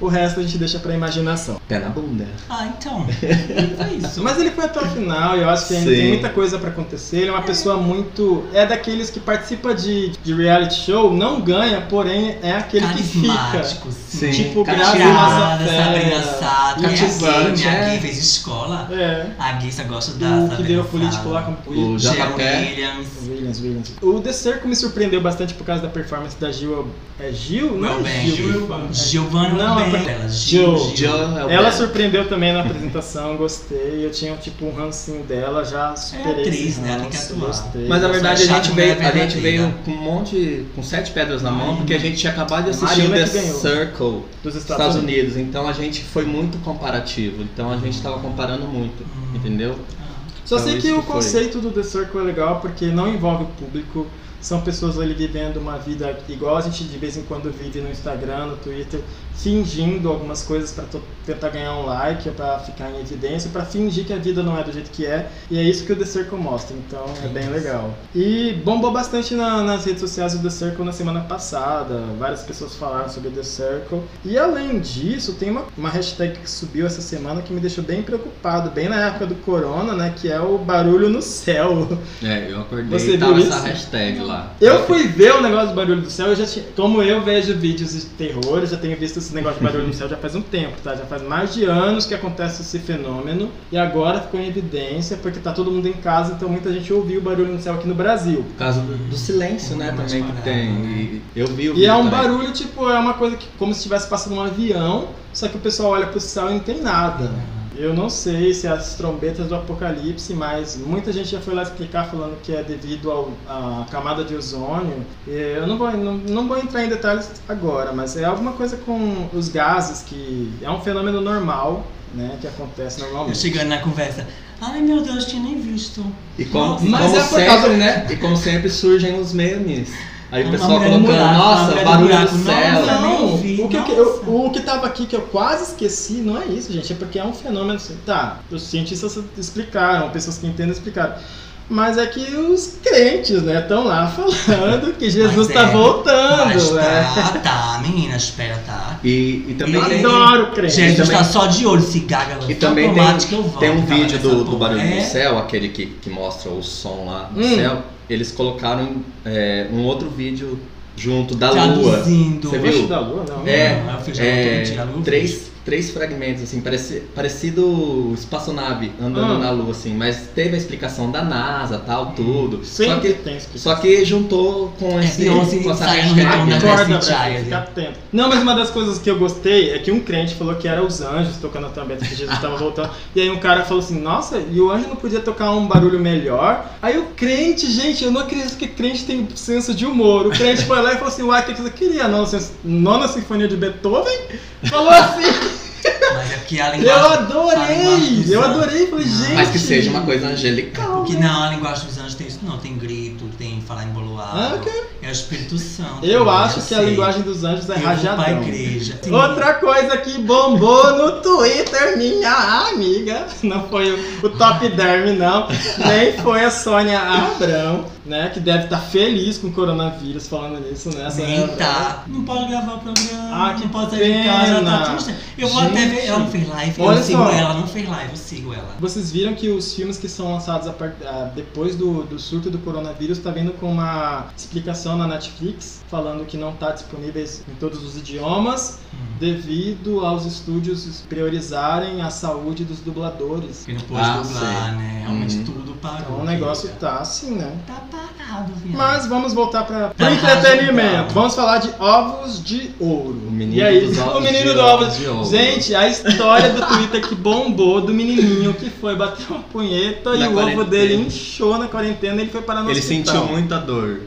o resto a gente deixa pra imaginação. Pé na bunda. Ah, então. É isso. Mas ele foi até o final e eu acho que ainda Sim. tem muita coisa pra acontecer. Ele é uma pessoa muito. É daqueles que participa de, de reality show, não ganha, porém é aquele que fica. Carismático, sim. Tipo, Carismático. Grazi Massafera, Sabrina Sato. É a cativante, né? A é. gay fez escola. É. A gay só gosta da O que Sabrina virou político lá com O Jean JP. Williams. Williams, Williams. O The Circle me surpreendeu bastante por causa da performance da Gil. É Gil? Não é Elben. Gil. Giovanna Não, é não, porque Ela, Jill. Joe é ela surpreendeu também na apresentação, gostei. Eu tinha tipo um rancinho dela, já superei atriz, esse né? Ela tem que ranço, atuar. gostei. Mas na verdade a gente, que não é veio, a gente veio com um monte, com sete pedras na mão, porque a gente tinha acabado de assistir o Marina The que. Circle dos dos Estados, Estados Unidos. Unidos. Então a gente foi muito comparativo. Então a gente tava comparando muito, entendeu? Só Então, sei que isso o que foi. conceito do The Circle é legal porque não envolve o público. São pessoas ali vivendo uma vida igual a gente de vez em quando vive no Instagram, no Twitter, fingindo algumas coisas para tentar ganhar um like, para ficar em evidência, para fingir que a vida não é do jeito que é. E é isso que o The Circle mostra, então é bem legal. E bombou bastante na- nas redes sociais o The Circle na semana passada. Várias pessoas falaram sobre The Circle. E além disso, tem uma, uma hashtag que subiu essa semana que me deixou bem preocupado, bem na época do corona, né? Que é o barulho no céu. É, eu acordei Você e tava essa hashtag lá. Eu fui ver o negócio do barulho do céu, eu já tinha, como eu vejo vídeos de terror, eu já tenho visto esse negócio de barulho no céu já faz um tempo, tá? Já faz mais de anos que acontece esse fenômeno e agora ficou em evidência porque tá todo mundo em casa, então muita gente ouviu o barulho no céu aqui no Brasil. Por causa do, do silêncio, né, também que tem. né? E eu vi o E é um também. barulho, tipo, é uma coisa que como se estivesse passando um avião, só que o pessoal olha pro céu e não tem nada. Eu não sei se é as trombetas do apocalipse, mas muita gente já foi lá explicar falando que é devido ao- à camada de ozônio. E Eu não vou, não, não vou entrar em detalhes agora, mas é alguma coisa com os gases que é um fenômeno normal, né, que acontece Eu normalmente. chegando na conversa. Ai meu Deus, tinha nem visto. E como, Nossa. Mas como é por sempre, causa- né? E como sempre surgem os memes. Aí o pessoal colocando, buraco, nossa, barulho do céu. Não, o que, que nossa. eu- o que tava aqui que eu quase esqueci não é isso, gente. É porque é um fenômeno assim. Tá, os cientistas explicaram, pessoas que entendem explicaram. Mas é que os crentes, né, estão lá falando que Jesus Mas está é, voltando, Mas né? tá, tá, menina, espera, tá. E, e também Eu tem, Adoro crente. Jesus também- tá só de olho, se gaga e também automático tem, eu volto, tem um cara, vídeo do, do barulho É, do céu, aquele que, que mostra o som lá do Hum. céu. Eles colocaram é, um outro vídeo junto da lua. Traduzindo. Você Oxe, viu? da lua, não. É, Não, eu fiz é, a lua, três, três fragmentos, assim, pareci, parecido espaçonave andando Ah. na lua, assim, mas teve a explicação da NASA, tal, tudo. Só Sempre que, tem explicação. só que juntou com É, esse Beyoncé com essa saindo hashtag, retorno fica atento. Não, mas uma das coisas que eu gostei é que um crente falou que era os anjos tocando a trombeta que Jesus estava voltando. E aí um cara falou assim, nossa, e o anjo não podia tocar um barulho melhor? Aí o crente, gente, eu não acredito que crente tem senso de humor. O crente foi lá e falou assim, uai, o que você queria? A nona sinfonia de Beethoven? Falou assim, Porque a eu linguagem. a adorei, eu adorei, falei, Não. gente. Mas que seja uma coisa angelical. Porque não, a linguagem dos anjos tem isso, não. Tem grito, tem falar embolado. Ah, ok. É o Espírito Santo. Eu acho que a sei. linguagem dos anjos é Eu vou pra rajadão. igreja. Sim. Outra coisa que bombou no Twitter, minha amiga, não foi o, o Top Derm, não, nem foi a Sônia Abrão, né, que deve estar feliz com o coronavírus falando nisso, né? Nem Abrão. tá. Não pode gravar o programa. Ah, que não pode sair de casa. pena. Tá triste. Eu vou até Gente. ver. Ela não fez live. Olha eu sigo só. ela. Não fez live. Eu sigo ela. Vocês viram que os filmes que são lançados a ah, depois do, do surto do coronavírus tá vindo com uma explicação na Netflix falando que não tá disponíveis em todos os idiomas Hum. devido aos estúdios priorizarem a saúde dos dubladores. Porque não pôde Ah, dublar, sei. né? Realmente Uhum. tudo parou. Então o negócio tá assim, né? Tá parado, viu? Mas vamos voltar para Tá o entretenimento. arrasando. Vamos falar de ovos de ouro. O menino e aí, dos ovos o menino de do ovos de ouro. Gente, a história do Twitter que bombou do menininho que foi bater uma punheta Na e o ovo dele inchou na quarentena e ele foi parar no Ele hospital. sentiu muita dor.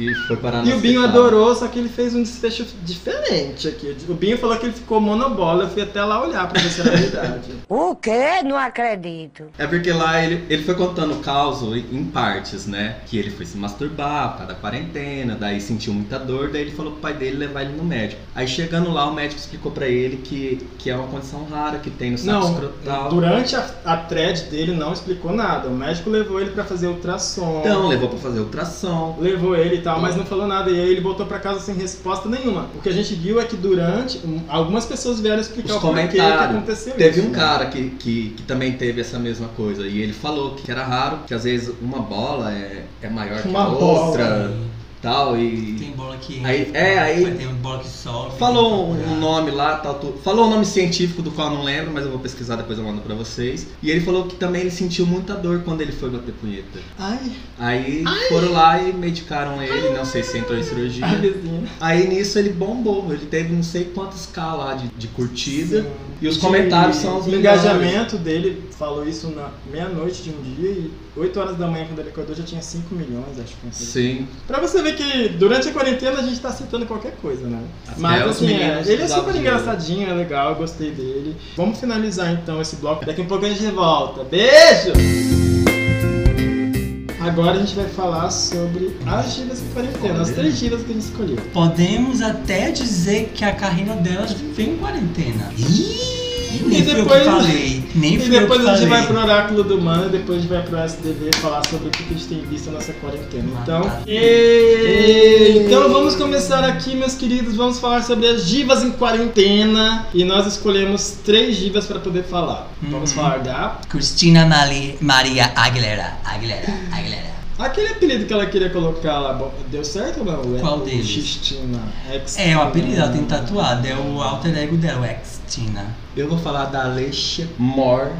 E foi parar no E o Binho hospital. adorou, só que ele fez um desfecho diferente aqui. O Binho falou que ele ficou monobola, eu fui até lá olhar pra ver se era verdade. O quê? Não acredito. É porque lá ele, ele foi contando o caos em partes, né? Que ele foi se masturbar por causa da quarentena, daí sentiu muita dor, daí ele falou pro pai dele levar ele no médico. Aí chegando lá, o médico explicou pra ele que, que é uma condição rara que tem no saco Não, escrotal. durante a, a thread dele não explicou nada. O médico levou ele pra fazer ultrassom. Então, levou pra fazer ultrassom. levou ele e tal, mas não falou nada. E aí ele voltou pra casa sem resposta nenhuma. O que a gente viu é que durante. um, Algumas pessoas vieram explicar Os o porquê que aconteceu Teve isso. um cara que, que, que também teve essa mesma coisa. E ele falou que era raro, que às vezes uma bola é, é maior que Uma a bola. Tal, e... Tem bola que Aí- entra, é, aí- Tem bola que sobe. Falou um, um nome lá, tal, tu- falou um nome científico do qual eu não lembro, mas eu vou pesquisar depois eu mando pra vocês. E ele falou que também ele sentiu muita dor quando ele foi bater punheta. Ai, Aí foram lá e medicaram ele, não sei se entrou em cirurgia. a vizinha. Aí nisso ele bombou, ele teve não sei quantos K lá de, de curtida. Sim. E os De- comentários são os O melhores. engajamento dele falou isso na meia-noite de um dia e 8 horas da manhã, quando ele acordou, já tinha 5 milhões, acho que. Sim. Pra você ver que durante a quarentena a gente tá aceitando qualquer coisa, né? Mas assim, é, ele é super engraçadinho, é legal, eu gostei dele. Vamos finalizar então esse bloco. Daqui a pouco a gente volta. Beijo! Agora a gente vai falar sobre as divas de quarentena, as três divas que a gente escolheu. Podemos até dizer que a carreira delas vem em quarentena. Ih, nem E eu depois- que falei. Nem E eu depois a gente vai pro Oráculo do Mano e depois a gente vai pro SDV falar sobre o que a gente tem visto nessa quarentena. Então, e- então vamos começar aqui, meus queridos. Vamos falar sobre as divas em quarentena. E nós escolhemos três divas para poder falar. Vamos Uhum. falar da. Cristina Mali- Maria Aguilera. Aguilera. Aguilera. Aquele apelido que ela queria colocar lá, deu certo ou não? Qual o deles? Xistina. É, o apelido ela tem tatuado. É o alter ego dela, o ex-Tina. Eu vou falar da Alicia Moore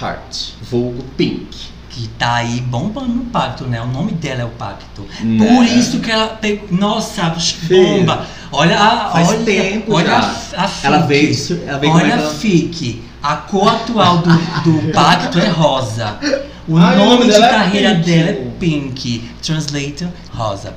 Hart, vulgo Pink. Que tá aí bombando no pacto, né? O nome dela é o pacto. Né? Por isso que ela pegou. Nossa, bomba! Olha a. Faz olha, tempo olha já. a, a. Ela veio, ela veio Olha a ela- fique. A cor atual do, do pacto é rosa. O Ah, e o nome, de é carreira Pink. dela é Pink. Translator, rosa.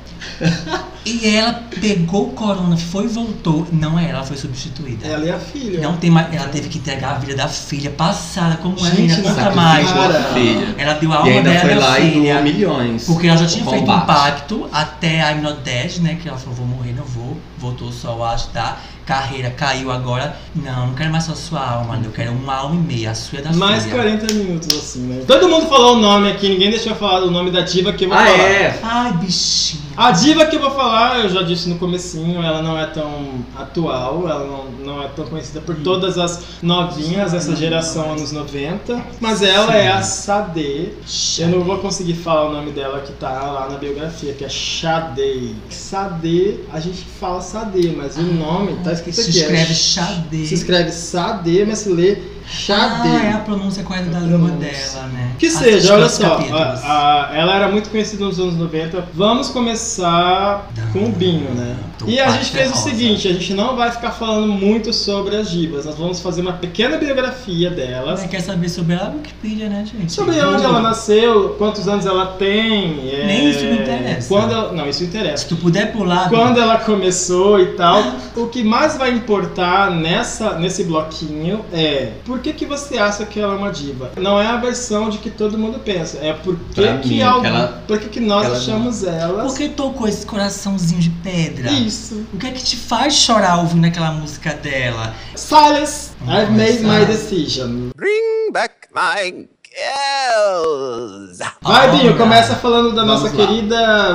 e ela pegou o corona, foi e voltou. Não é ela, ela foi substituída. Ela e a filha. Não tem mais. Ela teve que entregar a vida da filha passada, como é, Gente, conta sacrificou mais. a filha. Ela deu a E alma ainda dela foi lá e filha. doou milhões. Porque ela já tinha feito um pacto até Not Dead, né? Que ela falou, vou morrer, não vou. Voltou só, eu acho, tá? Carreira caiu agora. Não, não quero mais só sua alma, eu quero uma alma e meia, a sua e da Mais filha. 40 minutos assim, né? Todo mundo falou o nome aqui, ninguém deixou eu falar o nome da diva que eu vou Ah, falar. é? Ai, bichinho. A diva que eu vou falar, eu já disse no comecinho, ela não é tão atual, ela não, não é tão conhecida por todas as novinhas dessa geração anos 90, mas ela é a Sade. Eu não vou conseguir falar o nome dela que tá lá na biografia, que é Sade. Sade, a gente fala Sade, mas o nome tá escrito Se aqui. escreve é, Xadê. se escreve Sade, mas se lê Sade. Ah, é a pronúncia correta da A língua dela, né? Que Assiste seja, olha só, a- a- ela era muito conhecida nos anos 90. Vamos começar com o Binho, né? E a gente fez o seguinte, a gente não vai ficar falando muito sobre as divas, nós vamos fazer uma pequena biografia delas. Você quer saber sobre ela? Wikipedia, né, gente? Sobre onde ela nasceu, quantos anos ela tem. é, Nem isso me interessa. Quando ela- não, isso Se interessa. tu puder pular. Quando ela começou e tal. O que mais vai importar nessa, nesse bloquinho é por que, que você acha que ela é uma diva? Não é a versão de que todo mundo pensa, é por que, que, mim, algo- que ela- por que, que nós que ela- achamos elas. Por que tocou esse coraçãozinho de pedra? Isso. O que é que te faz chorar ouvindo aquela música dela? Silas, Vamos I've made my decision. Bring back my girls. Vai, Binho, começa falando da Vamos nossa lá. querida.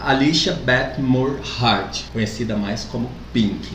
Alicia Beth Moore Hart, conhecida mais como Pink.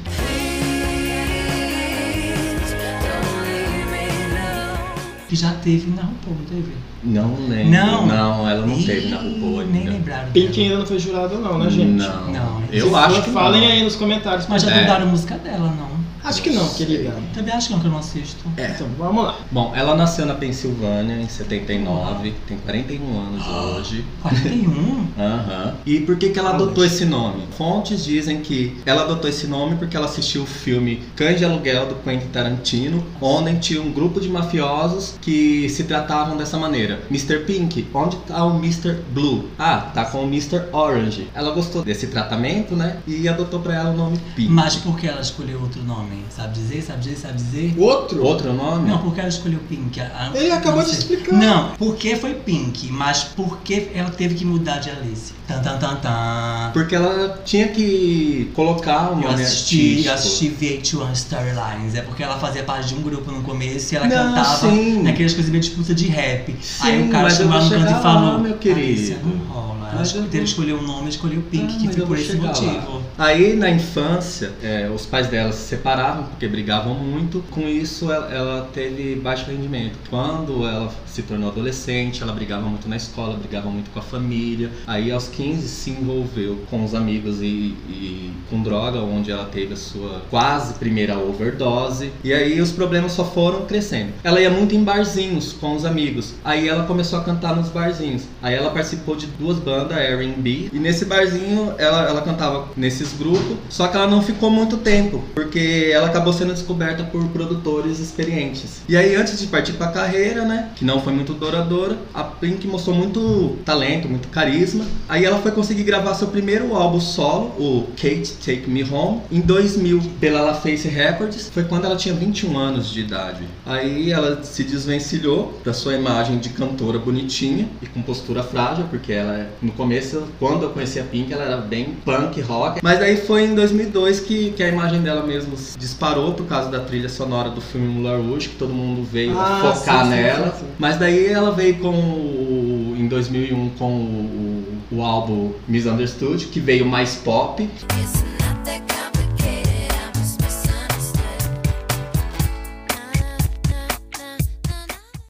Que já teve na RuPaul, não teve? Não lembro. Não. Não, ela não Ih, teve na RuPaul Nem ainda. lembraram. Pink ainda não foi jurado, não, né, gente? Não. Não, Eu Se acho for, que Falem não. aí nos comentários. Mas já É. mudaram a música dela, não. Acho que não, querida. Também acho que não, que eu não assisto. É. Então, vamos lá. Bom, ela nasceu na Pensilvânia em 79, tem 41 anos hoje. 41? Aham. E por que, que ela adotou esse nome? Fontes dizem que ela adotou esse nome porque ela assistiu o filme Cães de Aluguel do Quentin Tarantino, onde tinha um grupo de mafiosos que se tratavam dessa maneira. Mr. Pink, onde tá o Mr. Blue? Ah, tá com o Mr. Orange. Ela gostou desse tratamento, né? E adotou pra ela o nome Pink. Mas por que ela escolheu outro nome? Sabe dizer, sabe dizer, sabe dizer? Outro? Outro nome? Não, porque ela escolheu Pink. A- a- Ele acabou de explicar. Não, porque foi Pink, mas porque ela teve que mudar de Alice. Tan, tan, tan, tan. Porque ela tinha que colocar o Eu nome assisti, eu assisti VH1 Storylines. É porque ela fazia parte de um grupo no começo e ela Não, cantava sim. naquelas coisas meio disputa de rap. Sim, Aí o cara eu chegou lá no canto e falou: lá, meu querido. Alicia, não rola. Ela eu vou- escolher um nome, escolheu Pink, Ah, que foi eu por esse chegar lá. motivo. Aí na infância, é, os pais dela se separaram separavam porque brigavam muito. Com isso, ela, ela teve baixo rendimento. Quando ela se tornou adolescente, ela brigava muito na escola, brigava muito com a família. Aí, aos 15, se envolveu com os amigos e, e com droga, onde ela teve a sua quase primeira overdose. E aí, os problemas só foram crescendo. Ela ia muito em barzinhos com os amigos. Aí, ela começou a cantar nos barzinhos. Aí, ela participou de duas bandas, R&B. E nesse barzinho, ela, ela cantava nesses grupos. Só que ela não ficou muito tempo, porque ela acabou sendo descoberta por produtores experientes. E aí, antes de partir pra carreira, né, que não foi muito duradoura, a Pink mostrou muito talento, muito carisma. Aí ela foi conseguir gravar seu primeiro álbum solo, o Kate Take Me Home, em 2000, pela La Face Records. Foi quando ela tinha 21 anos de idade. Aí ela se desvencilhou da sua imagem de cantora bonitinha e com postura frágil, porque ela, no começo, quando eu conheci a Pink, ela era bem punk rock. Mas aí foi em 2002 que, que a imagem dela mesmo disparou por causa da trilha sonora do filme Moulin Rouge, que todo mundo veio Ah, focar sim, sim, nela. sim, sim. Mas daí ela veio com o, em 2001 com o, o álbum Misunderstood, que veio mais pop. It's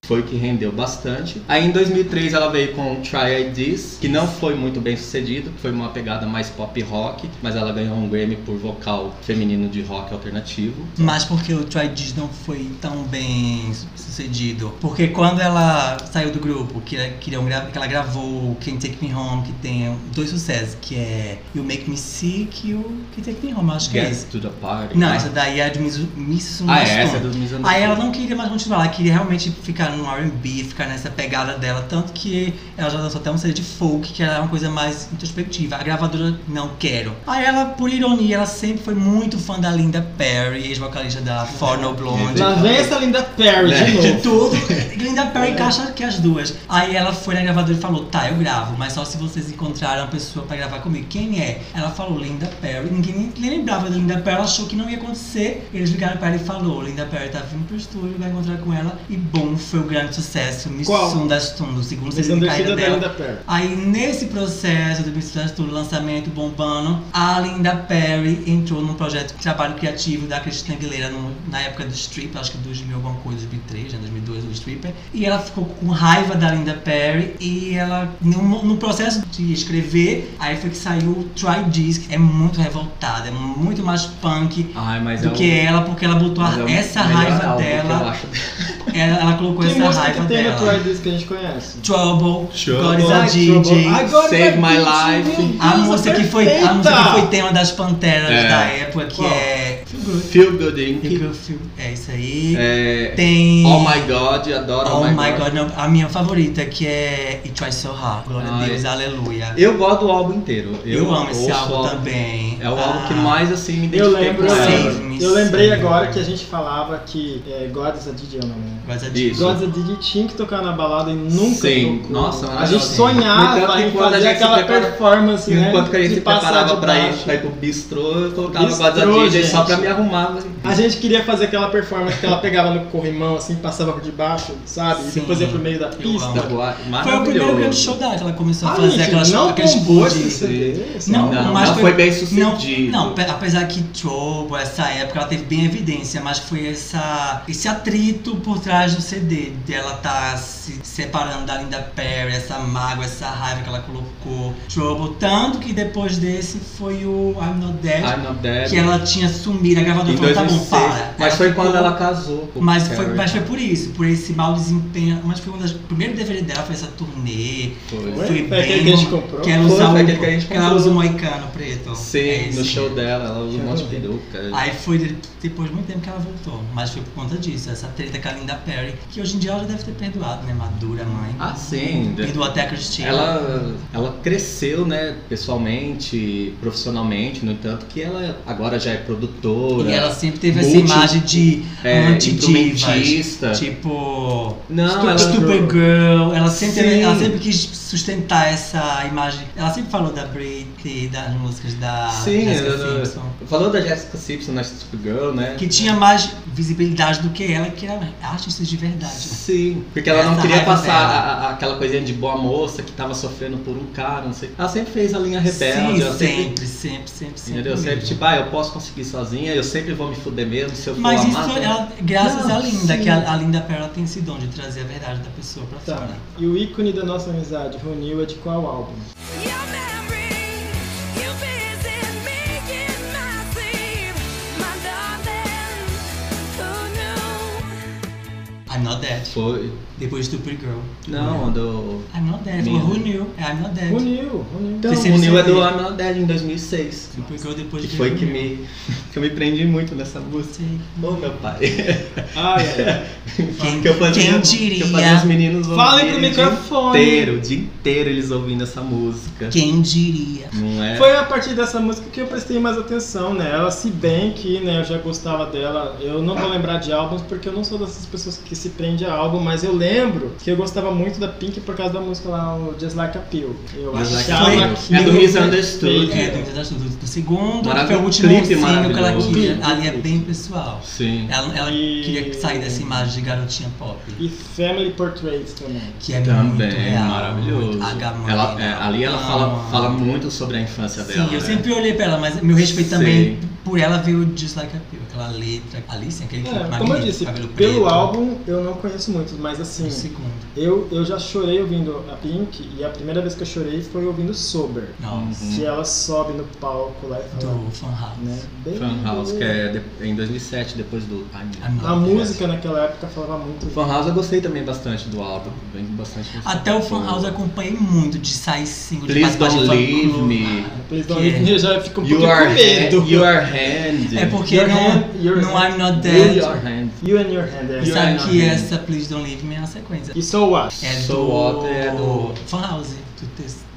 Foi que rendeu bastante. Aí em 2003 ela veio com Try This, que não foi muito bem sucedido, foi uma pegada mais pop rock, mas ela ganhou um Grammy por vocal feminino de rock alternativo. Mas porque o Try This não foi tão bem sucedido. Porque quando ela saiu do grupo, que, que ela gravou Can't Take Me Home, que tem dois sucessos, que é You Make Me Sick e o Can't Take Me Home, acho que é Get esse. to the Party. Não, né? essa daí é de Miss Miss Ah, é, essa é do Misunderstood. Aí ela não queria mais continuar, ela queria realmente ficar no R&B, ficar nessa pegada dela, tanto que ela já lançou até um CD de folk, que era uma coisa mais introspectiva. A gravadora, não quero. Aí ela, por ironia, ela sempre foi muito fã da Linda Perry, ex-vocalista da For No Blonde. Lá vem essa linda Perry É. de De novo. tudo. Linda Perry encaixa que as duas. Aí ela foi na gravadora e falou: tá, eu gravo, mas só se vocês encontrarem uma pessoa pra gravar comigo. Quem é? Ela falou Linda Perry. Ninguém nem lembrava da Linda Perry, ela achou que não ia acontecer. Eles ligaram pra ela e falou: Linda Perry tá vindo pro estúdio, vai encontrar com ela. E bom, foi o grande sucesso. Miss? Sundas o segundo CD de carreira da dela. linda Perry. Aí nesse processo do Miss Sundas lançamento bombando, a Linda Perry entrou num projeto de trabalho criativo da Cristina Aguilera no- na época do Stripper, acho que 2000 alguma coisa, 2003, né, 2002 o Stripper. E ela ficou com raiva da Linda Perry e ela, no, no processo de escrever, aí foi que saiu o Try This, que é muito revoltada, é muito mais punk Ai, mas do é que ela, porque ela botou a- é o essa raiva dela, ela, ela colocou essa música raiva que tem no dela. Try This que a gente conhece? Trouble, Trouble. God is a DJ. Save vai My Life. A música, que foi, a música que foi tema das Panteras É. da época, que é Feel Good. Feel Good Inc. Feel Good, Feel- É isso aí. É, Tem. Oh My God, adoro Oh my God, não, a minha favorita que é It Tries So Hard. Glória a Ai. Deus, aleluia. Eu gosto do álbum inteiro. Eu amo esse álbum também. É o álbum que Ah. mais assim me Eu identifiquei lembro. Save eu, eu lembrei agora que a gente falava que é, God is a DJ, não, né? God is a. DJ. God is a DJ tinha que tocar na balada e nunca Sim. tocou. Nossa, a gente sim. sonhava em fazer aquela prepara- performance, né? Enquanto que a gente se preparava pra ir, baixo. pra ir pro bistrô, eu colocava Bistrô, quase a DJ só pra me arrumar. A gente queria fazer aquela performance que ela pegava no corrimão, assim, passava por debaixo, sabe? E Sim. depois ia pro meio da pista. Foi o primeiro grande show dela que ela começou a Ah, fazer gente, aquelas, não CD. esse Não, Não, mas não foi bem sucedido. Não, não, pe- apesar que Trouble, essa época, ela teve bem evidência, mas foi essa, esse atrito por trás do CD, dela tá se separando da Linda Perry, essa mágoa, essa raiva que ela colocou. Trouble, tanto que depois desse foi o I'm Not Dead, I'm Not Dead. que ela tinha sumido, a gravadora Em falou, tá bom, 2006. para. Mas Ela foi ficou- quando ela casou. mas foi, mas foi por isso, por esse mau desempenho. Mas foi uma das. O primeiro DVD dela foi essa turnê. Foi. Foi? Bem. aquele que a gente comprou? Que ela usa foi o, aquele que a gente que ela usa o moicano preto. Sim, É no show dela, ela usa um monte de peruca. Aí foi de- depois de muito tempo que ela voltou. Mas foi por conta disso, essa treta com a Linda Perry, que hoje em dia ela já deve ter perdoado, né? Madura, mãe. Ah, sim. Perdoou até a Cristina. Ela, ela cresceu, né, pessoalmente, profissionalmente, no entanto que ela agora já é produtora. E ela sempre teve essa multi- imagem de é, anti-divas. Tipo. Não, Stu- Stupid Girl. Ela sempre, teve- ela sempre quis sustentar essa imagem. Ela sempre falou da Britney, das músicas da Sim, Jessica ela- Simpson. falou da Jessica Simpson na Stupid Girl, né? Que tinha mais visibilidade do que ela, que era artista de verdade. Sim, porque ela não Essa queria raiva passar a- a- aquela coisinha de boa moça que tava sofrendo por um cara, não sei. Ela sempre fez a linha rebelde, Sim, sempre sempre, sempre, sempre, sempre. Entendeu? Sempre, mesmo. tipo, ah, eu posso conseguir sozinha. Minha, eu sempre vou me fuder mesmo se eu for Mas isso amado. é ela- graças Não, à Linda, sim. que a, a Linda Perla tem esse dom de trazer a verdade da pessoa pra Tá. fora. E o ícone da nossa amizade, Runil, é de qual álbum? Your I'm Not Dead. Foi. Depois do Pretty Girl. Não, do. I'm Not Dead. Minha. Who Knew? É I'm Not Dead. Runil, Runil. Então, Terceiro o Neil é CD. do I'm Not Dead em 2006. Pretty Girl depois Que de foi Who que Knew. me, que eu me prendi muito nessa música. Sei. Ô meu pai. Ai, ai. Quem- que eu fazia, quem Que eu diria? fazia os meninos Falem pro o dia microfone. inteiro, o dia inteiro eles ouvindo essa música. Quem diria? Não é? Foi a partir dessa música que eu prestei mais atenção nela, se bem que né, eu já gostava dela. Eu não vou lembrar de álbuns porque eu não sou dessas pessoas que se prende a álbum, mas eu lembro que eu gostava muito da Pink por causa da música lá, o Just Like a Pill. Eu Just achava aquilo É do Misunderstood. É, do, do, do segundo, que foi o último Clipe single que ela queria. Ali é bem pessoal. Sim. Ela, ela E- queria sair dessa imagem de garotinha pop. E Family Portraits também. Que é muito Também, real. maravilhoso. muito Ela, é, ali ela fala, fala muito sobre a infância Sim, dela. eu né? sempre olhei pra ela, mas meu respeito Sei. também por ela veio Just Like a Pill, aquela letra, ali sim, aquele clipe É, como eu disse, cabelo pelo preto. álbum eu não conheço muito, mas assim, segundo. eu, eu já chorei ouvindo a Pink e a primeira vez que eu chorei foi ouvindo Sober. Nossa. Que ela sobe no palco lá e fala. Do Fan House. Né, bem- Fan House, que é de- em 2007, depois do Not A Dead. música naquela época falava muito. Fan House eu gostei também bastante do álbum. Bem, bastante Até o Fan boa. House eu acompanhei muito de sair single de Please de Don't Leave. Me. Please don't leave me, eu já fico um You pouco com medo. hand, you are hand. É porque Your no, hand, your no hand. I'm Not You Dead, are hand. You and Your Hand. É. You sabe que essa Please Don't Leave Me é a sequência. E So What? É So do What é do- Fan House, do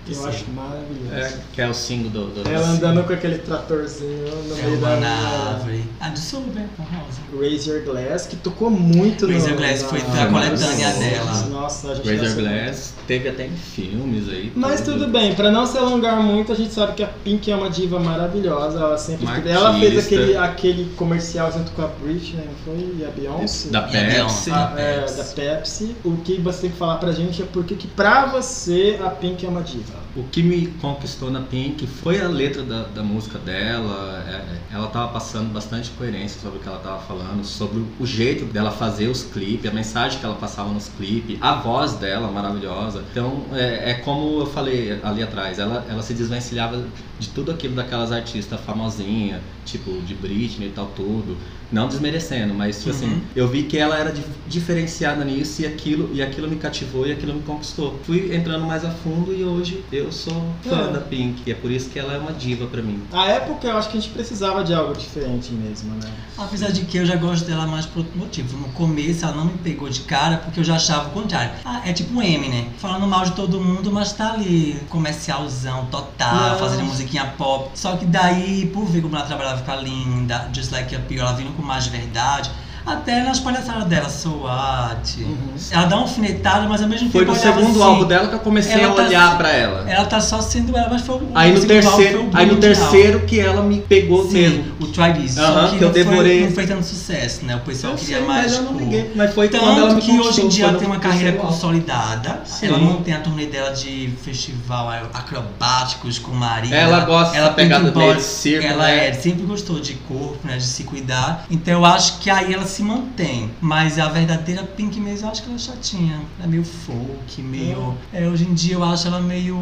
te- Eu terceiro. acho maravilhoso. É, que é o single do. do Ela andando com aquele tratorzinho no É meio uma da árvore. Ah, do Sober, Fan House. Raise Your Glass, que tocou muito no. Raise Your Glass foi da coletânea dela. Nossa, a gente Razor dançou Glass teve até em filmes aí. Mas tudo bem, pra não se alongar muito, a gente sabe que a Pink é uma diva maravilhosa. Ela sempre Uma ela fez artista. aquele, aquele comercial junto com a Britney, não foi? E a Beyoncé. Da E a Beyoncé. Pepsi. Ah, é, Pepsi. da Pepsi. O que você tem que falar pra gente é porque que pra você a Pink é uma diva. O que me conquistou na Pink foi a letra da, da música dela. é, ela tava passando bastante coerência sobre o que ela tava falando, sobre o jeito dela fazer os clipes, a mensagem que ela passava nos clipes, a voz dela maravilhosa. Então é, é como eu falei ali atrás, ela, ela se desvencilhava de tudo aquilo daquelas artistas famosinhas, tipo de Britney e tal, tudo. Não desmerecendo, mas tipo assim, Uhum. eu vi que ela era dif- diferenciada nisso e aquilo, e aquilo me cativou e aquilo me conquistou. Fui entrando mais a fundo e hoje eu sou fã É. da Pink. E é por isso que ela é uma diva pra mim. A época eu acho que a gente precisava de algo diferente mesmo, né? Apesar de que eu já gosto dela mais por outro motivo. No começo ela não me pegou de cara porque eu já achava o contrário. Ah, é tipo um M, né? Falando mal de todo mundo, mas tá ali comercialzão total, Não. fazendo musiquinha pop. Só que daí, por ver como ela trabalhava com a Linda, Just Like a Pill, ela vindo com mais verdade. Até nas palhaçadas dela, So What. Ela dá uma alfinetada, mas ao mesmo Foi tempo no eu olhava segundo assim, álbum dela que eu comecei a tá- olhar pra ela. Ela tá só sendo ela, mas foi o Aí no álbum foi terceiro, o aí no terceiro que ela me pegou Sim, mesmo. o Try This. Que, que eu não foi- devorei. não foi tanto sucesso, né? O pessoal Eu queria sei, mais. mas eu não liguei. Mas foi Tanto quando ela me que hoje em dia foi ela no tem uma carreira álbum. consolidada. Sim. Ela não tem a turnê dela de festival acrobáticos com Maria. Ela gosta ela dessa pegada meio de circo, Ela né? é, sempre gostou de corpo, né? De se cuidar. Então eu acho que aí ela se mantém. Mas a verdadeira Pink mesmo, eu acho que ela é chatinha. Ela é meio folk, meio. É, hoje em dia eu acho ela meio.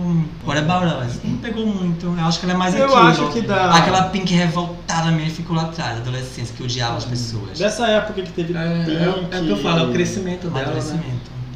What about us? Não pegou muito. Eu acho que ela é mais Eu aquilo. acho que dá- Aquela Pink revoltada mesmo ficou lá atrás, adolescência, que odiava as pessoas. Dessa época que teve É, é, Pink, é o que eu falo, é o crescimento dela, né?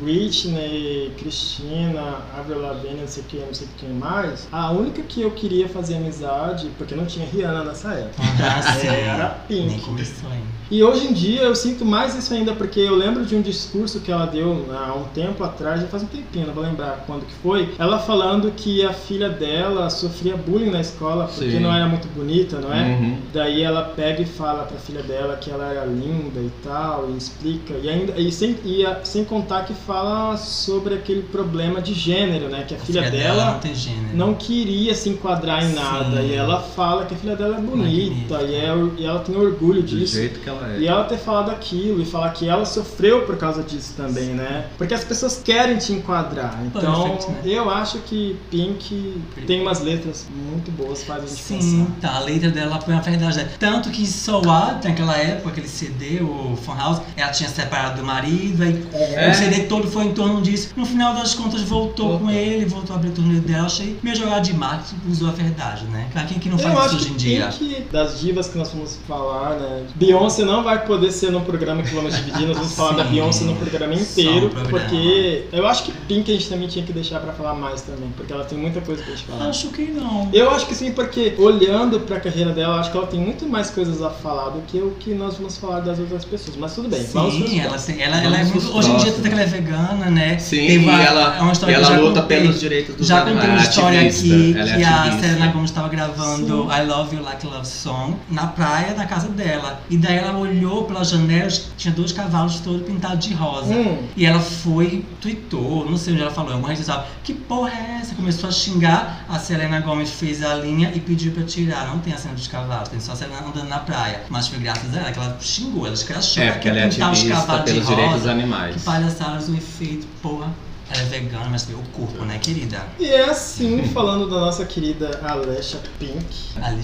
Britney, Cristina, Avril Lavigne, não sei quem, não sei quem mais. A única que eu queria fazer amizade, porque não tinha Rihanna nessa época. Ah. Era Pink. Nem começou ainda. E hoje em dia eu sinto mais isso ainda porque eu lembro de um discurso que ela deu há um tempo atrás, já faz um tempinho, não vou lembrar quando que foi. Ela falando que a filha dela sofria bullying na escola porque Sim. não era muito bonita, não é? Uhum. Daí ela pega e fala pra filha dela que ela era linda e tal, e explica. E ainda e sem, e a- sem contar que fala sobre aquele problema de gênero, né? Que a, A filha, filha dela não tem gênero. não queria se enquadrar em Sim. nada. E ela fala que a filha dela é bonita e, é, e ela tem orgulho Do disso. jeito que ela é. E ela ter falado aquilo e falar que ela sofreu por causa disso também, né? Porque as pessoas querem te enquadrar. Então, Perfect, né? eu acho que Pink tem umas letras muito boas, faz a gente Sim, pensar. tá. A letra dela foi uma verdade. né? Tanto que So What, naquela época, aquele CD, o Funhouse, ela tinha separado do marido, aí É. o CD todo foi em torno disso. No final das contas, voltou com ele, voltou a abrir o turnê dela. Achei meio jogada de marketing, usou a verdade, né? Pra quem que não faz isso hoje que em dia? Pink, das divas que nós vamos falar, né? Beyoncé não vai poder ser num programa que vamos dividir, nós vamos falar da. Beyoncé no programa inteiro, um porque eu acho que Pink a gente também tinha que deixar pra falar mais também, porque ela tem muita coisa pra gente falar. Acho que não. Eu acho que sim, porque olhando pra carreira dela, acho que ela tem muito mais coisas a falar do que o que nós vamos falar das outras pessoas. Mas tudo bem, Sim, ela, tem, ela, ela é muito. Hoje em dia, próximos. tanto que ela é vegana, né? Sim, Teve e uma- ela, é uma história que ela já luta contei. pelos direitos dos Já animais. contei uma história aqui é que a. Selena Gomez estava gravando I Love You Like Love Song na praia da casa dela. E daí ela olhou pela janela, tinha dois cavalos todos pintados de rosa. Hum. E ela foi, tweetou, não sei onde ela falou, em alguma rede social, que porra é essa? Começou a xingar, a Selena Gomez fez a linha e pediu pra tirar. Não tem a cena dos cavalos, tem só a Selena andando na praia. Mas foi graças a ela que ela xingou, ela escrachou. É, porque que ela é pintar os ativista cavalos de pelos direitos dos animais. Que palhaçadas, o efeito, porra. Ela é vegana, mas tem o corpo, né, querida? E é assim, falando da nossa querida Alessia Pink,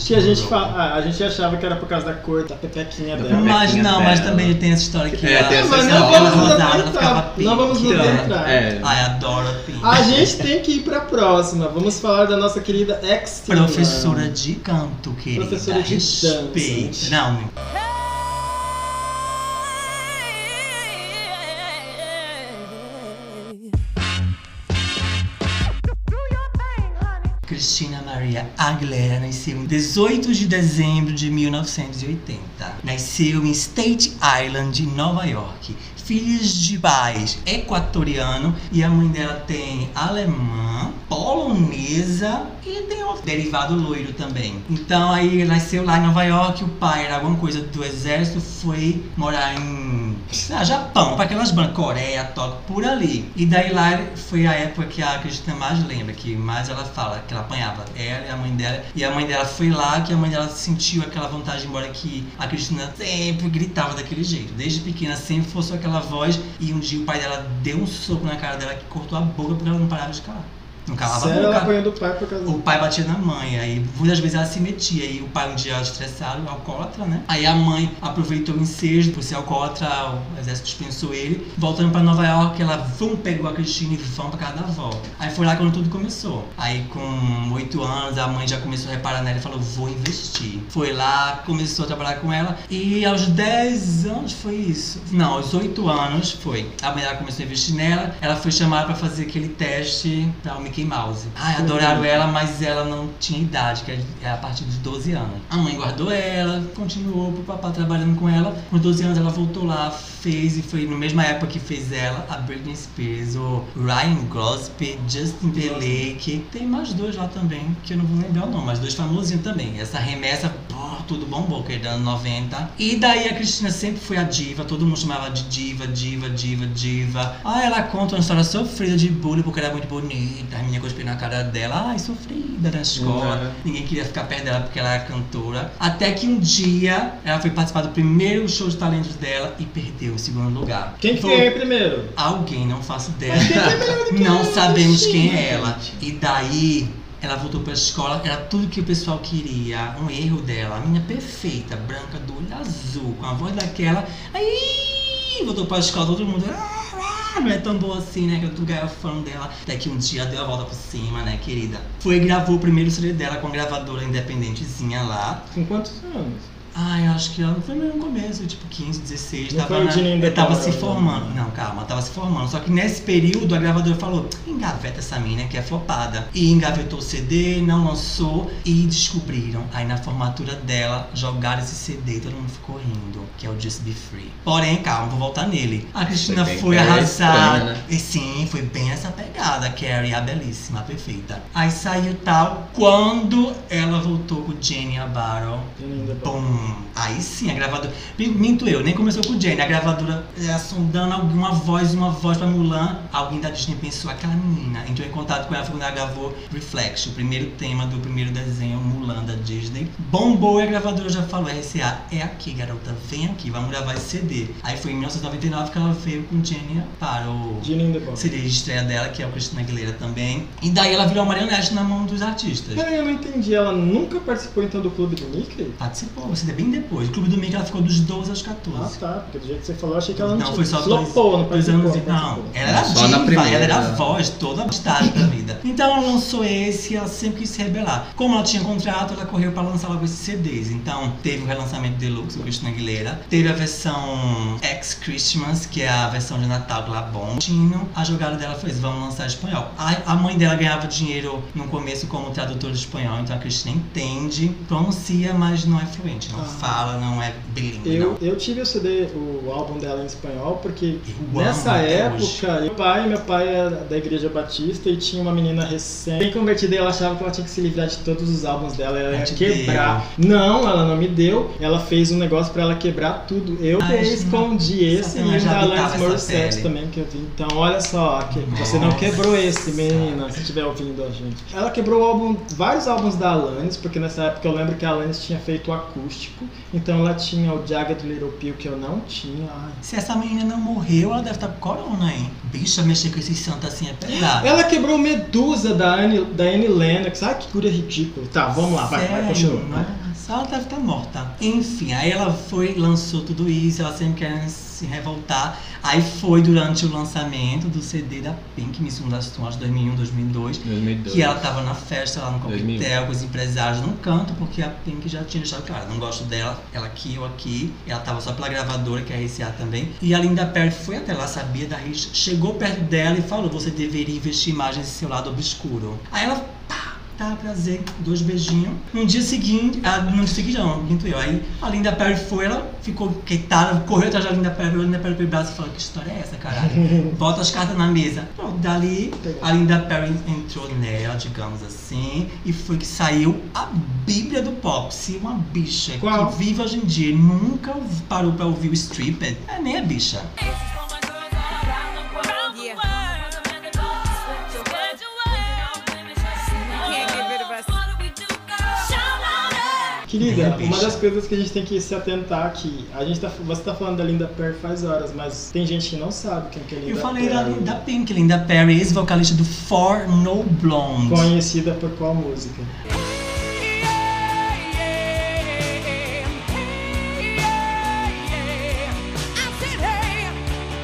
que a gente, fa- ah, a gente achava que era por causa da cor da pepequinha Da dela. Mas não, mas dela. também tem essa história que É, ela, tem essa Mas história. não ela vamos nos ficava adentrar. pink. Não vamos nos Então, adentrar. é. Ai, adoro a Pink. A gente tem que ir pra próxima. Vamos falar da nossa querida ex Professora de canto, querida. Professora de Respeite. dança. Não, Cristina Maria Aguilera nasceu em 18 de dezembro de 1980. Nasceu em State Island, Nova York. Filhos de pais equatoriano e a mãe dela tem alemã, polonesa e tem outro derivado loiro também. Então aí nasceu lá em Nova York, o pai era alguma coisa do exército, foi morar em Japão, para aquelas bandas, Coreia, Tóquio, por ali. E daí lá foi a época que a Cristina mais lembra, que mais ela fala, que ela apanhava ela e a mãe dela. E a mãe dela foi lá, que a mãe dela sentiu aquela vontade embora que a Cristina sempre gritava daquele jeito. Desde pequena sempre forçou aquela voz e um dia o pai dela deu um soco na cara dela que cortou a boca porque ela não parava de calar. Não calava Sério, a ela boca. apanhou do pai por causa O pai batia na mãe, aí muitas vezes ela se metia, e o pai um dia estressado, alcoólatra, né? Aí a mãe aproveitou o ensejo por ser alcoólatra, o exército dispensou ele. Voltando pra Nova York, ela vum, pegou a Cristina e vão pra casa da avó. Aí foi lá quando tudo começou. Aí com oito anos, a mãe já começou a reparar nela e falou, vou investir. Foi lá, começou a trabalhar com ela, e aos 10 anos foi isso. Não, aos 8 anos foi. A mãe dela começou a investir nela, ela foi chamada pra fazer aquele teste pra o Mickey Mouse. Ai, adoraram ela, mas ela não tinha idade, que é a partir dos 12 anos. A mãe guardou ela, continuou pro papá trabalhando com ela. Com 12 anos ela voltou lá, fez e foi na mesma época que fez ela, a Britney Spears, o Ryan Gosling, Justin Timberlake. Tem mais dois lá também, que eu não vou lembrar o nome, mas dois famosinhos também. Essa remessa, pô, tudo bombou, que é anos 90. E daí a Cristina sempre foi a diva, todo mundo chamava de diva, diva, diva, diva. Ah, ela conta uma história sofrida de bullying porque era muito bonita, a menina cuspiu na cara dela, ai, sofrida na escola. Ninguém queria ficar perto dela porque ela era cantora. Até que um dia ela foi participar do primeiro show de talentos dela e perdeu o segundo lugar. Quem que Foi ganhou primeiro? Alguém, não faço ideia. Quem é Não sabemos quem gente? é ela. E daí ela voltou pra escola, era tudo que o pessoal queria. Um erro dela, a menina perfeita, branca, do olho azul, com a voz daquela. Aí voltou pra escola, todo mundo. "Ah, ah", Não é tão boa assim, né? Que lugar é fã dela. Até que um dia deu a volta por cima, né, querida? Foi e gravou o primeiro CD dela com a gravadora independentezinha lá. Com quantos anos? Ai, acho que ela foi meio no começo, tipo 15, 16, Não tava, foi na, ainda eu tava se formando. Não, calma, tava se formando. Só que nesse período a gravadora falou: engaveta essa mina que é flopada. E engavetou o CD, não lançou e descobriram. Aí na formatura dela jogaram esse CD e todo mundo ficou rindo, que é o Just Be Free. Porém, calma, vou voltar nele. A Cristina Foi foi estranha, né? E sim, foi bem essa pegada, Carrie, a belíssima, a perfeita. Aí saiu tal. Quando ela voltou com Jenny bem. Bom, Aí sim, a gravadora. Minto eu, nem começou com o Jane. A gravadora é, sondando alguma voz, uma voz pra Mulan. Alguém da Disney pensou, aquela menina. Entrou em contato com ela, foi quando ela gravou Reflection, o primeiro tema do primeiro desenho Mulan da Disney. Bombou e a gravadora já falou: RCA, é aqui, garota, vem aqui, vamos gravar esse CD. Aí foi em 1999 que ela veio com Jenny para o Genie in the Box. CD de estreia dela, que é o Cristina Aguilera também. E daí ela virou marionete na mão dos artistas. Peraí, eu não entendi. Ela nunca participou então do clube do Mickey? Participou, o CD bem depois. O Clube do Mickey ela ficou dos 12 aos 14. Ah, tá. Porque do jeito que você falou, eu achei que ela não, Não, tinha. foi só dois, Flopou, não dois anos. e- Não, participou. ela era Só na diva, primeira. ela era a voz, toda a da vida. Então ela lançou esse e ela sempre quis se rebelar. Como ela tinha contrato, ela correu pra lançar logo esses CDs. Então teve o relançamento deluxe do Christina Aguilera, teve a versão Ex Christmas, que é a versão de Natal do Labon. Tino, a jogada dela foi vamos lançar em espanhol. A, a mãe dela ganhava dinheiro no começo como tradutor de espanhol, então a Cristina entende, pronuncia, mas não é fluente, não. Fala, não é bilíngue. Eu, não. eu tive o CD, o álbum dela em espanhol, porque Eu nessa época, hoje. meu pai, meu pai é da igreja batista e tinha uma menina recém convertida e ela achava que ela tinha que se livrar de todos os álbuns dela, ela Ela ia quebrar. Não, ela não me deu, ela fez um negócio pra ela quebrar tudo. Eu Ai, escondi esse e o da Alanis Morissette também que eu vi. Então, olha só, que você não quebrou esse, menina, se estiver ouvindo a gente. Ela quebrou álbum, vários álbuns da Alanis, porque nessa época eu lembro que a Alanis tinha feito o acústico, então ela tinha o Jagged Little Pill que eu não tinha. Ai. Se essa menina não morreu, ela deve estar com corona, hein? Bicha, mexer com esses santos assim é pesado. Ela quebrou Medusa da Annie, da Annie Lennox. Ai, que cura ridícula. Tá, vamos lá, vai, vai, continua. vai. Nossa, ela deve estar morta. Enfim, aí ela foi, lançou tudo isso, ela sempre querendo se revoltar. Aí foi durante o lançamento do CD da Pink, Miss Fundação, acho 2001, 2002. 2002. Que ela tava na festa lá no coquetel 2001. com os empresários num canto, porque a Pink já tinha deixado claro, não gosto dela, ela aqui, eu aqui. Ela tava só pela gravadora, que é a RCA também. E a Linda Perry foi até lá, sabia da rixa, chegou perto dela e falou: você deveria investir mais nesse seu lado obscuro. Aí ela, pá, tá, prazer, dois beijinhos. No dia seguinte, ah, no dia seguinte não, minto eu. Aí a Linda Perry foi, ela ficou quietada, correu atrás da Linda Perry, a Linda Perry pegou o braço e falou: que história é essa, caralho? Bota as cartas na mesa. Pronto, dali a Linda Perry entrou nela, digamos assim, e foi que saiu a Bíblia do Pop. Se uma bicha Qual? que vive hoje em dia e nunca parou pra ouvir o Stripped, é nem a bicha. Querida, uma das coisas que a gente tem que se atentar aqui, a gente tá, você tá falando da Linda Perry faz horas, mas tem gente que não sabe quem que é Linda Eu falei da, Perry. da Pink, Linda Perry, ex-vocalista do For No Blonde. Conhecida por qual música?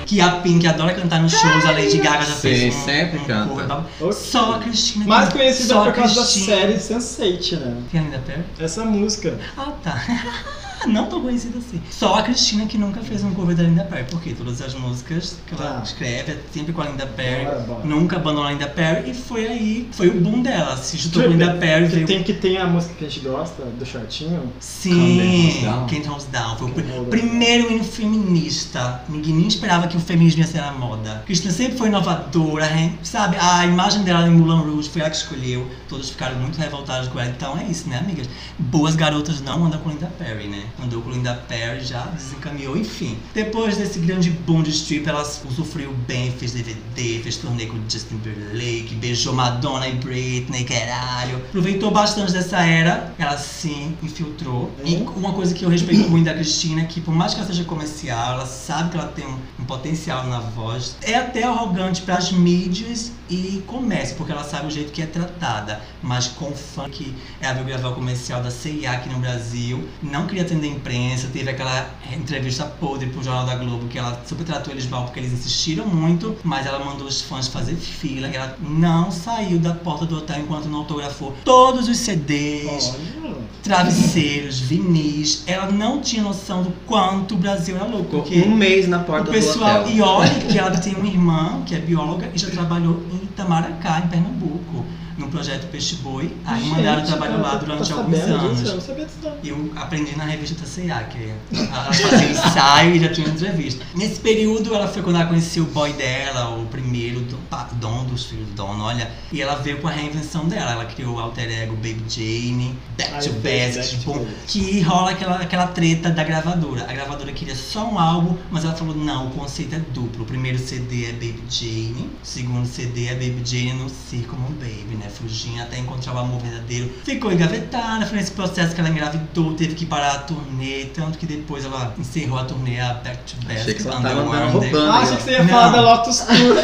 Que a Pink adora cantar nos shows, a Lady Gaga já Sim, fez um, sempre um canta. Ok. Só a Cristina. Mais conhecida por causa da série Sense8, né? Quem é a Linda Perry? Essa música. Ah, tá. Não tão conhecida assim. Só a Cristina que nunca fez um cover da Linda Perry, porque todas as músicas que ela Tá. escreve é sempre com a Linda Perry. Nunca abandonou a Linda Perry e foi aí, foi o boom dela. Se juntou com a Linda Perry, Que veio tem que tem a música que a gente gosta, do shortinho. Sim, Can't Down. Can't Hold Down. Foi o Can't Hold pr- primeiro hino feminista. Ninguém nem esperava que o feminismo ia ser a moda. Cristina sempre foi inovadora, hein? sabe? A imagem dela em Moulin Rouge foi ela que escolheu. Todos ficaram muito revoltados com ela. Então é isso, né, amigas? Boas garotas não andam com Linda Perry, né? Andou com Linda Perry, já desencaminhou, enfim. Depois desse grande boom de strip, ela usufruiu bem, fez DVD, fez turnê com Justin Timberlake, beijou Madonna e Britney, caralho. Aproveitou bastante dessa era, ela sim infiltrou. E uma coisa que eu respeito muito da Cristina é que, por mais que ela seja comercial, ela sabe que ela tem um, um potencial na voz. É até arrogante para as mídias e comércio, porque ela sabe o jeito que é tratada. Mas com fã que ela veio gravar o comercial da CIA aqui no Brasil, não queria atender a imprensa, teve aquela entrevista podre pro Jornal da Globo que ela super tratou eles mal porque eles insistiram muito, mas ela mandou os fãs fazer fila, e ela não saiu da porta do hotel enquanto não autografou todos os CDs, Olha. travesseiros, vinis. Ela não tinha noção do quanto o Brasil era louco, porque um mês na o porta pessoal, do hotel. e olha que ela tem uma irmã que é bióloga e já trabalhou em Itamaracá, em Pernambuco. No projeto Peixe Boi. Aí Gente, mandaram trabalho lá durante tá alguns anos. disso? Eu não sabia disso, não. Eu aprendi na revista TCA, que ela fazia ensaio e já tinha entrevista. Nesse período, ela foi quando ela conheceu o boy dela, o primeiro do Dom, dos filhos do Dom, olha. E ela veio com a reinvenção dela. Ela criou o alter ego Baby Jane, Back to Basics, to tipo, que rola aquela, aquela treta da gravadora. A gravadora queria só um álbum, mas ela falou: não, o conceito é duplo. O primeiro CD é Baby Jane, o segundo CD é Baby Jane no Circo Baby, né? Fugindo até encontrar o amor verdadeiro. Ficou engavetada, foi nesse processo que ela engravidou, teve que parar a turnê, tanto que depois ela encerrou a turnê a Back to Basics. Achei que você tava andando roubando. Ah, achei que você ia Não. falar da Lotus Tour.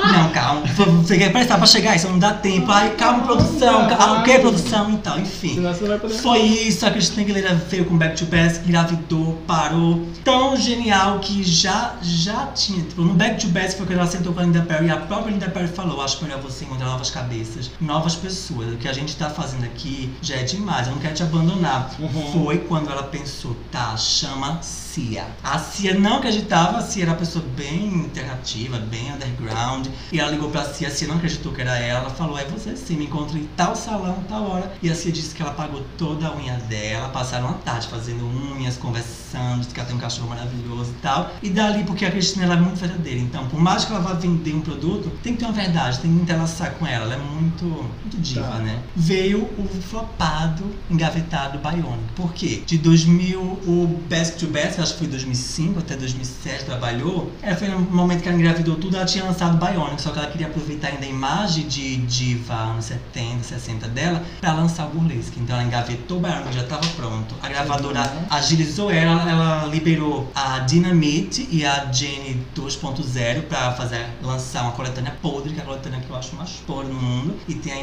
Não, calma. Você quer prestar pra chegar, isso não dá tempo. Ai, calma, produção. Calma, o que, produção? Então, enfim. Senão você não vai poder. Foi isso, a Cristina Aguilera veio com Back to Basics, engravidou, parou. Tão genial que já, já tinha. Tipo, no Back to Basics foi quando ela sentou com a Linda Perry e a própria Linda Perry falou: Acho melhor você encontrar novas cabeças, novas pessoas. O que a gente tá fazendo aqui já é demais, eu não quero te abandonar. Uhum. Foi quando ela pensou: Tá, chama Cia. A Cia não acreditava, a Cia era uma pessoa bem alternativa, bem underground. E ela ligou pra Cia, a Cia não acreditou que era ela. Ela falou: É você sim, me encontro em tal salão, tal hora. E a Cia disse que ela pagou toda a unha dela. Passaram uma tarde fazendo unhas, conversando, disse que ela tem um cachorro maravilhoso e tal. E dali, porque a Cristina ela é muito verdadeira. Então, por mais que ela vá vender um produto, tem que ter uma verdade, tem que entrelaçar com ela. Ela é muito, muito diva, Tá. né? Veio o flopado, engavetado Bionic. Por quê? De 2000, o Best to Best, acho que foi 2005 até 2007, trabalhou. Ela foi no momento que ela engravidou tudo, ela tinha lançado Bionic, só que ela queria aproveitar ainda a imagem de diva anos 70, 60 dela, pra lançar o Burlesque. Então ela engavetou o Bionic, já tava pronto. A gravadora agilizou ela, ela liberou a Dynamite e a Jenny 2.0 pra fazer, lançar uma coletânea podre, que é a coletânea que eu acho mais podre no mundo. E tem a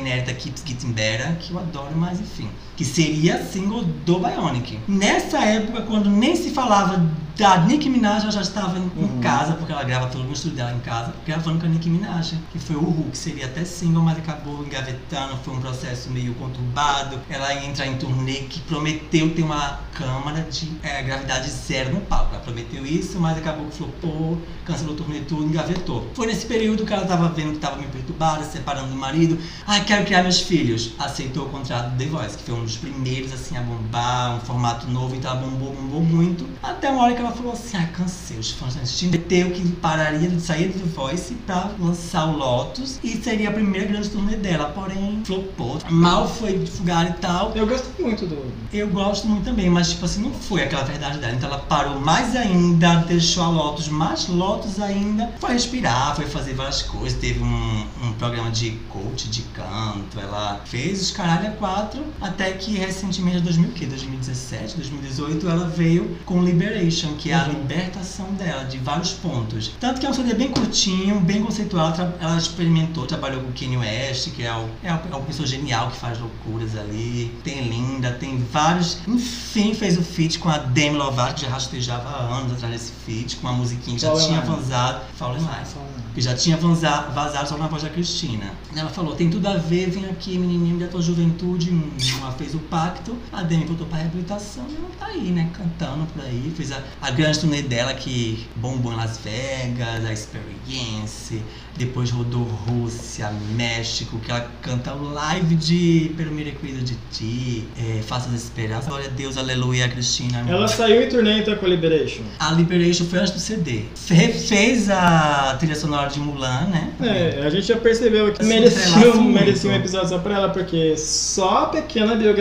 Getting Better, que eu adoro, mas enfim. Que seria single do Bionic. Nessa época, quando nem se falava da Nicki Minaj, ela já estava em Uhum. casa, porque ela grava todo o estúdio dela em casa, gravando com a Nicki Minaj, que foi o que seria até single, mas acabou engavetando, foi um processo meio conturbado. Ela ia entrar em turnê que prometeu ter uma câmara de é, gravidade zero no palco. Ela prometeu isso, mas acabou que flopou, cancelou o turnê tudo, engavetou. Foi nesse período que ela estava vendo que estava meio perturbada, se separando do marido. Ai, quero criar meus filhos. Aceitou o contrato do The Voice, que foi um dos primeiros assim a bombar, um formato novo, então ela bombou, bombou muito. Até uma hora que ela falou assim: ai, cansei, os fãs estão assistindo. Teu que pararia de sair do Voice pra lançar o Lotus e seria a primeira grande turnê dela, porém flopou. Mal foi divulgado e tal. Eu gosto muito do. Eu gosto muito também, mas tipo assim, não foi aquela verdade dela. Então ela parou mais ainda, deixou a Lotus mais Lotus ainda. Foi respirar, foi fazer várias coisas. Teve um, um programa de coach, de canto. Ela fez os caralho a quatro. Até que recentemente, em 2000, que? 2017, 2018, ela veio com Liberation, que é a libertação dela, de vários pontos. Tanto que é um CD bem curtinho, bem conceitual. Ela experimentou, trabalhou com o Kanye West, que é, o, é, o- é uma pessoa genial que faz loucuras ali. Tem Linda, tem vários. Enfim, fez o feat com a Demi Lovato, que já rastejava há anos atrás desse feat, com uma musiquinha que já tinha vazado. Fallen Life que já tinha vanza- vazado só na voz da Cristina. Ela falou, tem tudo a ver, vem aqui, menininho da tua juventude. Ela fez o pacto, a Demi voltou pra reabilitação e ela tá aí, né, cantando por aí. Fez a, a grande turnê dela que bombou em Las Vegas, a Experience. Depois rodou Rússia, México, que ela canta o live de Pero Mire Cuido de Ti, é, Faça as Esperanças. Glória a Deus, aleluia, Cristina. Ela saiu em turnê então com a Liberation. A Liberation foi antes do CD. Fe- fez a trilha sonora de Mulan, né? É, a gente já percebeu que merecia, merecia um episódio só pra ela, porque só a pequena biografia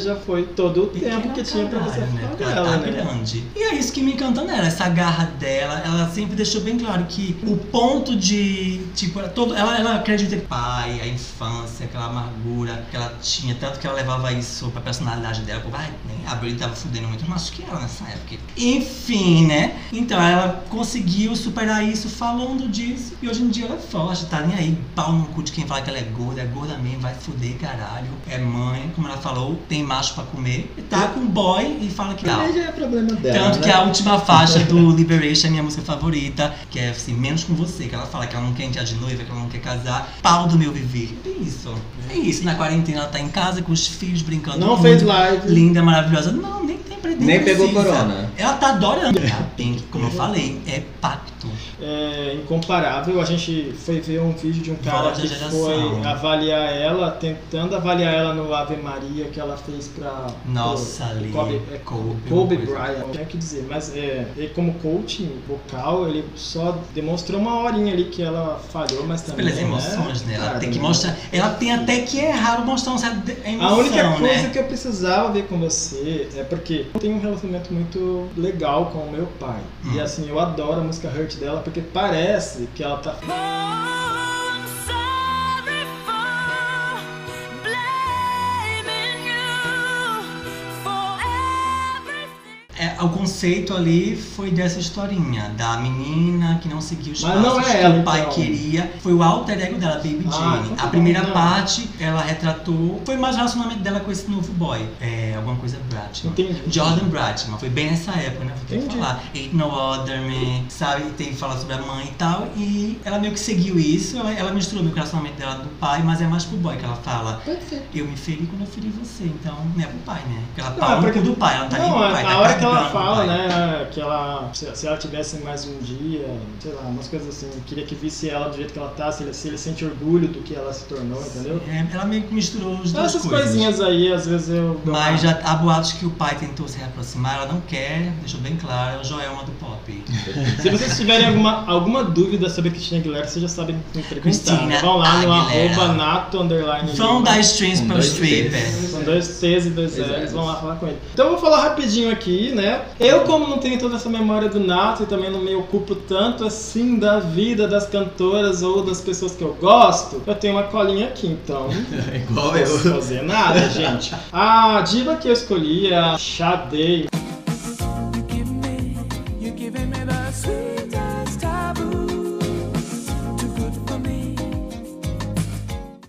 já foi todo o Pequena tempo que tinha pra você né? Porque ela dela, tá né? grande. E é isso que me encanta nela, essa garra dela. Ela sempre deixou bem claro que o ponto de. Tipo, ela todo, ela, ela acredita o pai, a infância, aquela amargura que ela tinha, tanto que ela levava isso pra personalidade dela. Pô, vai, nem a Britney tava fudendo muito mais que ela nessa época. Enfim, né? Então ela conseguiu superar isso falando disso. E hoje em dia ela é forte, tá nem aí. Pau no cu de quem fala que ela é gorda, é gorda mesmo, vai fuder, caralho. É mãe, como ela falou, tem macho pra comer. E tá com boy e fala que. Aí já é problema dela. Tanto né? que a última faixa do Liberation é minha música favorita, que é assim, menos com você, que ela fala que ela não quer entrar de noiva, que ela não quer casar. Pau do meu viver. É isso. É isso. Na quarentena ela tá em casa com os filhos brincando. Não muito. fez live. Linda, maravilhosa. Não, nem tem Sempre nem, Nem pegou precisa. corona. Ela tá adorando. Ela tem, como eu falei, é pacto. É incomparável. A gente foi ver um vídeo de um cara que geração. foi avaliar ela, tentando avaliar ela no Ave Maria que ela fez pra Nossa, pro- ali, Kobe, é, Kobe, Kobe. Bryant. Tinha que dizer, mas é, ele como coaching vocal, ele só demonstrou uma horinha ali que ela falhou, mas também Pelas né, emoções, né? Ela cara, tem que né? mostrar. Ela tem até que errar mostrar um certo de- A emoção, única coisa né? que eu precisava ver com você é porque eu tenho um relacionamento muito legal com o meu pai. Hum. E assim, eu adoro a música Hurt dela porque parece que ela tá o conceito ali foi dessa historinha, da menina que não seguiu os Mas passos não é que ela, o pai então. queria. Foi o alter ego dela, Baby Ah, Jane. então tá a primeira não. parte, ela retratou. Foi mais o relacionamento dela com esse novo boy. É, alguma coisa Bratman. Entendi. Jordan Bratman. Foi bem nessa época, né? Tem que falar. Ain't no other man, sabe? Tem que falar sobre a mãe e tal. E ela meio que seguiu isso. Ela, ela misturou meio que o relacionamento dela do pai, mas é mais pro boy que ela fala. Eu me feri quando eu feri você, então não é pro pai, né? Porque ela Não, fala é porque- cu do pai, ela não tá nem Não, pro a, pai. a tá hora que ela fala, né, que ela, se, se ela tivesse mais um dia, sei lá, umas coisas assim, queria que visse ela do jeito que ela tá, se ele, se ele sente orgulho do que ela se tornou, entendeu? É, ela meio que misturou os Então, dois essas coisinhas aí, às vezes eu. Mas uma- já há boatos que o pai tentou se reaproximar, ela não quer, deixou bem claro, é o Joelma do pop. Se vocês tiverem alguma, alguma dúvida sobre a Cristina Aguilera, vocês já sabem me perguntar. Cristina Vão lá no Aguilera. arroba nato underline Vão Lima. dar strings para o stripper. São dois T's e dois L's. vão lá falar com ele. Então eu vou falar rapidinho aqui, né? Eu, como não tenho toda essa memória do Nato e também não me ocupo tanto assim da vida das cantoras ou das pessoas que eu gosto, eu tenho uma colinha aqui, então. Igual Não posso eu. fazer nada, gente. A diva que eu escolhi é a Sade.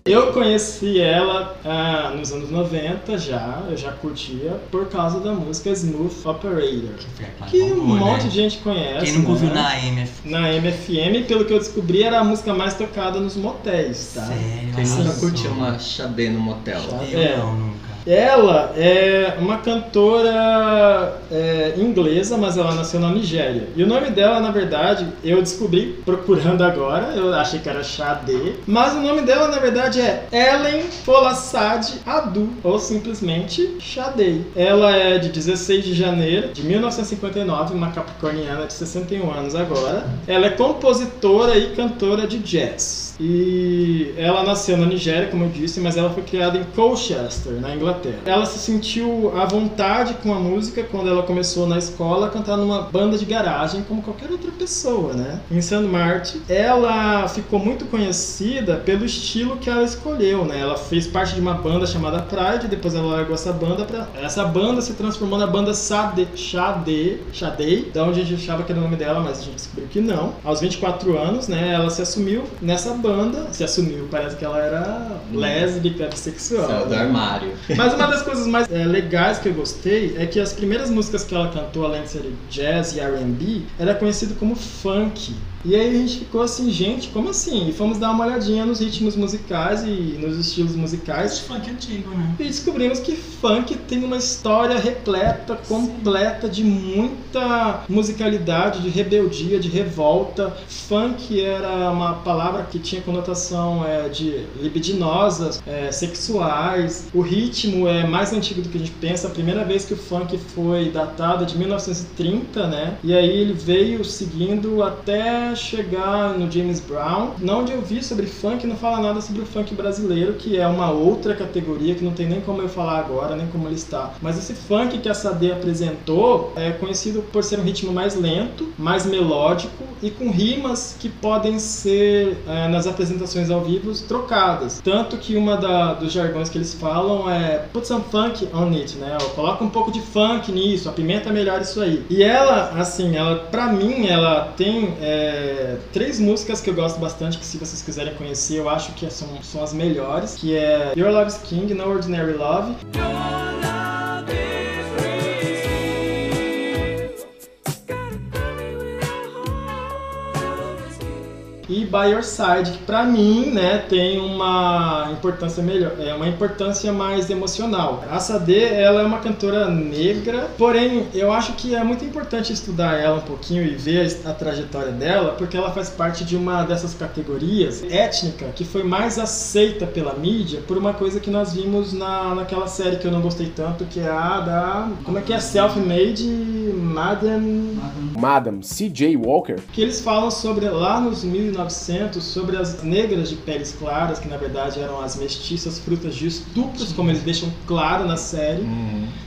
Eu conheci ela ah, nos anos 90 já, eu já curtia, por causa da música Smooth Operator. Aquela Que um bombou, monte né? de gente conhece. Quem nunca ouviu né? na MF? Na MFM, pelo que eu descobri, era a música mais tocada nos motéis, tá? Sério, Quem nunca curtiu uma xadê no motel? Eu não, nunca. Ela é uma cantora é, inglesa, mas ela nasceu na Nigéria. E o nome dela, na verdade, eu descobri procurando agora, eu achei que era Sade, mas o nome dela, na verdade, é Ellen Folassade Adu, ou simplesmente Sade. Ela é de 16 de janeiro de 1959, uma capricorniana de 61 anos agora. Ela é compositora e cantora de jazz. E ela nasceu na Nigéria, como eu disse, mas ela foi criada em Colchester, na Inglaterra. Ela se sentiu à vontade com a música quando ela começou na escola a cantar numa banda de garagem, como qualquer outra pessoa, né? Em St. Martin. Ela ficou muito conhecida pelo estilo que ela escolheu, né? Ela fez parte de uma banda chamada Pride, depois ela largou essa banda pra... Essa banda se transformou na banda Sade, Sade, Sade, da onde a gente achava que era o nome dela, mas a gente descobriu que não. Aos 24 anos, né, ela se assumiu nessa banda, se assumiu, parece que ela era lésbica, bissexual. Saiu do armário. Mas uma das coisas mais é, legais que eu gostei é que as primeiras músicas que ela cantou, além de ser jazz e R&B, era conhecido como funk. E aí a gente ficou assim, gente, como assim? E fomos dar uma olhadinha nos ritmos musicais e nos estilos musicais. Esse funk antigo, né? E descobrimos que funk tem uma história repleta, completa de muita musicalidade, de rebeldia, de revolta. Funk era uma palavra que tinha conotação é, de libidinosas, é, sexuais. O ritmo é mais antigo do que a gente pensa. A primeira vez que o funk foi datado é de 1930, né? E aí ele veio seguindo até chegar no James Brown. Na onde eu vi sobre funk, não fala nada sobre o funk brasileiro, que é uma outra categoria que não tem nem como eu falar agora, nem como listar. Mas esse funk que a Sade apresentou é conhecido por ser um ritmo mais lento, mais melódico e com rimas que podem ser, é, nas apresentações ao vivo, trocadas. Tanto que uma da- dos jargões que eles falam é put some funk on it, né? Coloca um pouco de funk nisso, apimenta melhor isso aí. E ela, assim, ela, pra mim, ela tem é, três músicas que eu gosto bastante, que se vocês quiserem conhecer, eu acho que são, são as melhores, que é Your Love is King, No Ordinary Love, e By Your Side, que pra mim, né, tem uma importância melhor, é uma importância mais emocional. A Sade, ela é uma cantora negra, porém, eu acho que é muito importante estudar ela um pouquinho e ver a trajetória dela, porque ela faz parte de uma dessas categorias étnica que foi mais aceita pela mídia por uma coisa que nós vimos na, naquela série que eu não gostei tanto, que é a da. Como é que é? Self-Made Madam. Madam C.J. Walker. Que eles falam sobre, lá nos 1900, sobre as negras de peles claras, que na verdade eram as mestiças frutas de estupros, como eles deixam claro na série.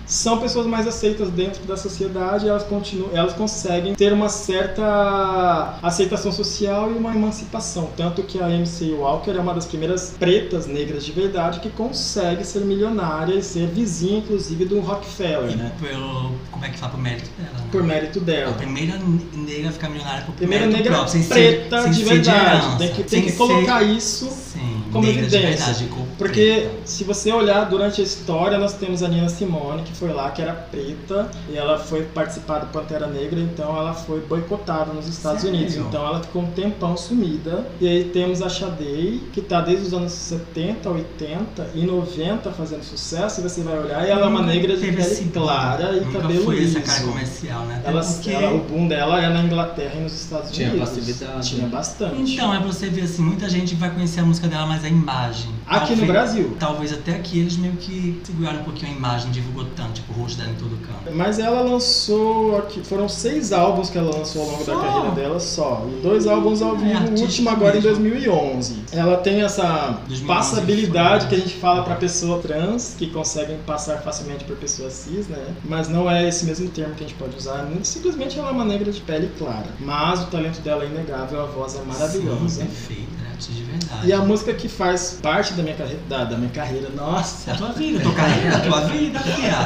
São pessoas mais aceitas dentro da sociedade e elas, continuam, elas conseguem ter uma certa aceitação social e uma emancipação. Tanto que a MC Walker é uma das primeiras pretas negras de verdade que consegue ser milionária e ser vizinha, inclusive, do Rockefeller, né? Pelo, como é que fala? Por mérito dela. né? Por mérito A dela. primeira ne- negra a ficar milionária por Primeira negra próprio, sem preta ser, sem de ser verdade. tem que, tem sem que ser- colocar isso Sim, como de evidência. Porque preta. se você olhar durante a história, nós temos a Nina Simone, que foi lá, que era preta, e ela foi participar do Pantera Negra, então ela foi boicotada nos Estados Sério? Unidos. Então ela ficou um tempão sumida. E aí temos a Sade, que tá desde os anos 70, 80 e 90 fazendo sucesso, e você vai olhar, e ela é uma negra de pele clara e Nunca cabelo foi liso. essa cara comercial, né? Ela, porque... ela- o boom dela é na Inglaterra e nos Estados Tinha Unidos. facilidade, Tinha bastante. Então, é pra você ver assim, muita gente vai conhecer a música dela, mas a imagem. Aqui no Talvez- Brasil. Talvez até aqui eles meio que seguraram um pouquinho a imagem, divulgou tanto, tipo, o rosto dela em todo canto. Mas ela lançou aqui, foram seis álbuns que ela lançou ao longo da Só? carreira dela só. E dois álbuns ao É, vivo, o último agora em mesmo. 2011. Ela tem essa 2011 passabilidade que a gente fala pra pessoa trans, que conseguem passar facilmente por pessoas cis, né? Mas não é esse mesmo termo que a gente pode usar. Simplesmente ela é uma negra de pele clara. Mas o talento dela é inegável, a voz é maravilhosa. Sim, perfeita, né? De verdade. E a música que faz parte da minha carreira, da, da minha carreira, nossa. A tua vida, a tua carreira, a tua vida.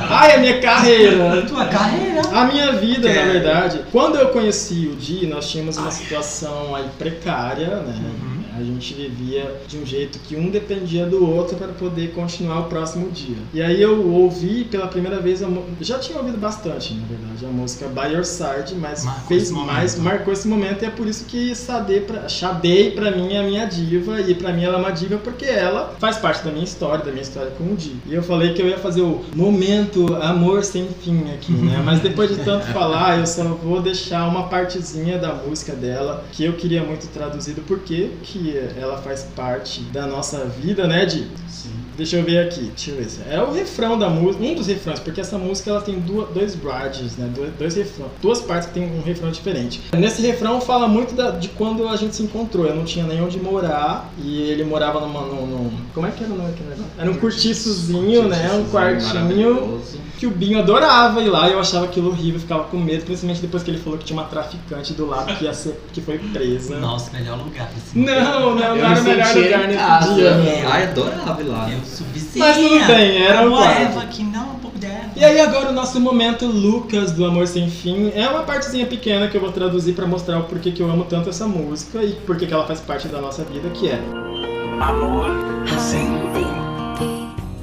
Ai, a minha carreira! Tua carreira. A minha vida, Que na verdade, quando eu conheci o Di, nós tínhamos uma situação aí precária, né? Uhum. A gente vivia de um jeito que um dependia do outro para poder continuar o próximo dia. E aí eu ouvi pela primeira vez, já tinha ouvido bastante, na verdade, a música By Your Side, mas Marcou fez mais, marcou esse momento e é por isso que Sade pra, Sade pra mim é a minha diva e pra mim ela é uma diva porque ela faz parte da minha história, da minha história com o Di. E eu falei que eu ia fazer o momento amor sem fim aqui, né? Mas depois de tanto falar, eu só vou deixar uma partezinha da música dela que eu queria muito traduzido porque que ela faz parte da nossa vida, né, Di? Sim. Deixa eu ver aqui, deixa eu ver se é o refrão da música, um dos refrões, porque essa música ela tem duas, dois bridges, né, dois, dois duas partes que tem um refrão diferente. Nesse refrão fala muito da- de quando a gente se encontrou, eu não tinha nem onde morar e ele morava numa, num, num- como é que era o nome daquele negócio? Era um cortiçozinho, né, um quartinho. Que o Binho adorava ir lá e eu achava aquilo horrível, ficava com medo, principalmente depois que ele falou que tinha uma traficante do lado que ia ser, que foi presa. Nossa, melhor lugar pra esse Não, não, Eu não era o melhor lugar nesse casa. dia. não. Ai, adorava ir lá. Eu subi Mas tudo bem, era o. Eva que não, um pouco. E aí agora o nosso momento Lucas do Amor Sem Fim é uma partezinha pequena que eu vou traduzir pra mostrar o porquê que eu amo tanto essa música e porquê que ela faz parte da nossa vida, que é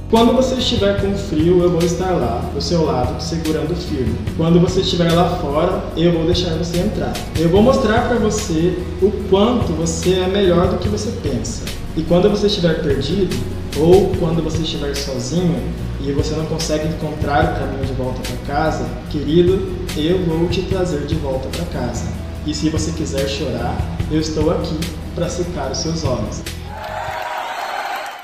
Quando você estiver com frio, eu vou estar lá, do seu lado, segurando firme. Quando você estiver lá fora, eu vou deixar você entrar. Eu vou mostrar pra você o quanto você é melhor do que você pensa. E quando você estiver perdido, ou quando você estiver sozinho e você não consegue encontrar o caminho de volta para casa, querido, eu vou te trazer de volta para casa. E se você quiser chorar, eu estou aqui para secar os seus olhos.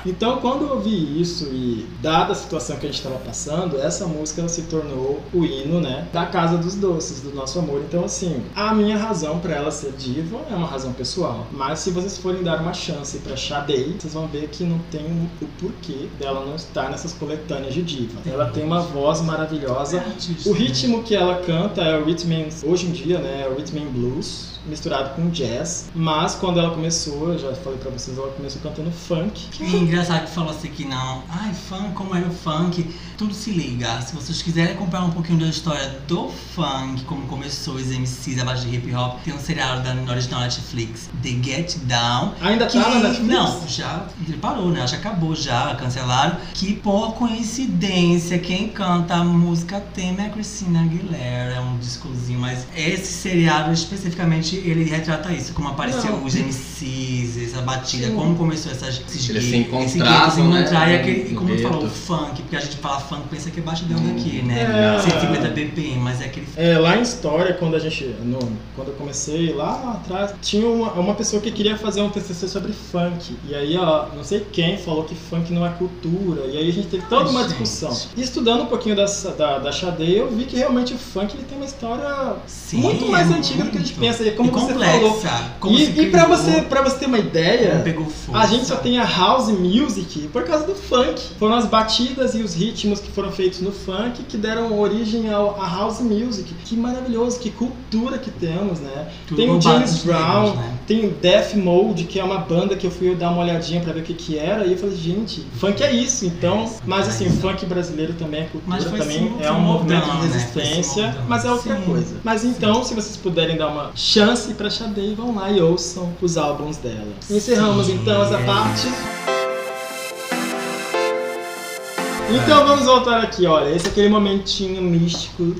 Então, quando eu ouvi isso e dada a situação que a gente estava passando, essa música se tornou o hino, né, da Casa dos Doces, do nosso amor. Então, assim, a minha razão para ela ser diva é uma razão pessoal. Mas se vocês forem dar uma chance para Sade, vocês vão ver que não tem o porquê dela não estar nessas coletâneas de diva. Ela tem uma voz maravilhosa. Artista, O ritmo que ela canta é o rhythm hoje em dia, né, é o rhythm blues misturado com jazz, mas quando ela começou, eu já falei pra vocês, ela começou cantando funk. Que engraçado que falou assim que não. Ai, funk, como era o funk. Tudo se liga. Se vocês quiserem acompanhar um pouquinho da história do funk, como começou os MCs a base de hip hop, tem um seriado da original Netflix, The Get Down. Ainda que, tá na Netflix? Não, já parou, né? Já acabou, já cancelaram. Que por coincidência, quem canta a música tema é a Christina Aguilera. É um discozinho, mas esse seriado especificamente ele retrata isso, como apareceu Não. os MCs, essa batida, Sim. como começou essas, esses Eles se se encontrar, né, e, aquele, e como tu falou, o funk, porque a gente fala funk, pensa que é batidão daqui, né? É. 150 BPM, mas é aquele É, lá em História, quando a gente. no- quando eu comecei lá atrás, tinha uma, uma pessoa que queria fazer um TCC sobre funk. E aí, ó, não sei quem falou que funk não é cultura. E aí a gente teve toda Ai, uma gente. discussão. E estudando um pouquinho dessa, da, da Xadê, eu vi que realmente o funk ele tem uma história Sim, muito mais é antiga do que a gente muito. pensa. E como E você complexa, falou. como e e pra, criou, você, pra você ter uma ideia, a gente só tem a house music por causa do funk. Foram as batidas e os ritmos que foram feitos no funk que deram origem ao, à house music. Que maravilhoso, que cultura que temos, né? Tudo tem o James Brown, negros, né? tem o Death Mode, que é uma banda que eu fui dar uma olhadinha pra ver o que que era. E eu falei, gente, funk é isso. Então, mas assim, o funk brasileiro também é cultura, também é um movimento de né? Resistência, mas é outra Sim. coisa. Mas então, se vocês puderem dar uma chance pra Xadei, vão lá e ouçam os álbuns dela. Encerramos Sim, então essa parte. Então vamos voltar aqui, olha, esse é aquele momentinho místico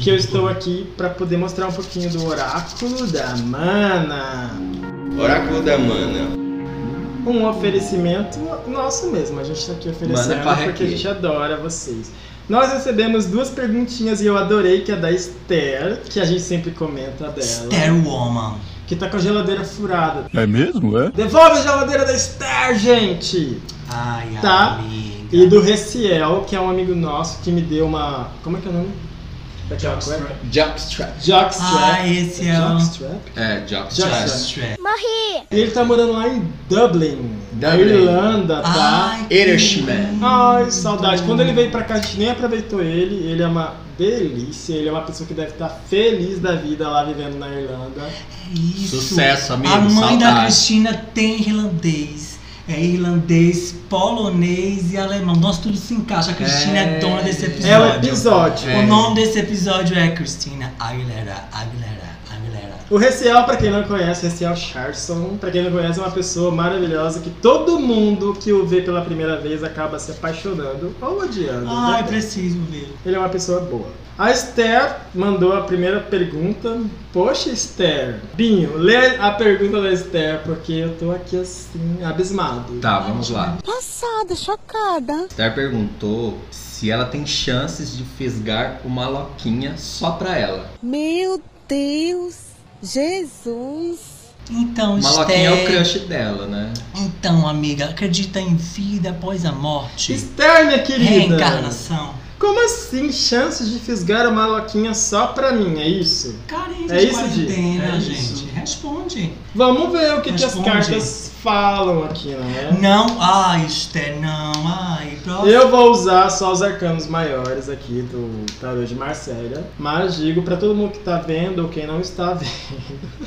que eu estou aqui pra poder mostrar um pouquinho do oráculo da mana. Oráculo da Mana. Um oferecimento nosso mesmo, a gente tá aqui oferecendo porque a gente adora vocês. Nós recebemos duas perguntinhas e eu adorei que é da Esther, que a gente sempre comenta dela. Esther Woman. Que tá com a geladeira furada. É mesmo, é? Devolve a geladeira da Esther, gente! Ai, Tá. amiga. E do Reciel, que é um amigo nosso que me deu uma. Como é que é o nome? Cueca? Jockstrap. Jockstrap. Ah, esse é o- Jockstrap? É, Jockstrap. Jockstrap. Morri! E ele tá morando lá em Dublin, na Dublin. Irlanda, tá? Ai, Irishman. Ai, saudade. Quando ele veio pra cá, a gente nem aproveitou ele. Ele é uma delícia. Ele é uma pessoa que deve estar feliz da vida lá vivendo na Irlanda. Isso. Sucesso, amigo, A mãe da saudade. Cristina tem irlandês. É irlandês, polonês e alemão. Nossa, tudo se encaixa. A Cristina é, É. dona desse episódio. É o episódio. O nome desse episódio é Cristina Aguilera, Aguilera. O Reciel, pra quem não conhece, Reciel Charson, pra quem não conhece, é uma pessoa maravilhosa que todo mundo que o vê pela primeira vez acaba se apaixonando ou odiando. Ai, né? preciso ver. Ele é uma pessoa boa. A Esther mandou a primeira pergunta. Poxa, Esther. Binho, lê a pergunta da Esther, porque eu tô aqui assim, abismado. Tá, vamos lá. Passada, chocada. Esther perguntou se ela tem chances de fisgar uma loquinha só pra ela. Meu Deus. Jesus. Então, Uma loquinha é o Esther. crush dela, né? Então, amiga, acredita em vida após a morte? Esther, minha querida. Reencarnação. Como assim, chances de fisgar uma loquinha só pra mim, é isso? Carência É de isso, quarentena? É gente. isso. Responde. Vamos ver o que, que as cartas falam aqui, não é? Não, ai, Esther, não. Ai, próximo. Eu vou usar só os arcanos maiores aqui do tarô de Marcélia, mas digo pra todo mundo que tá vendo ou quem não está vendo,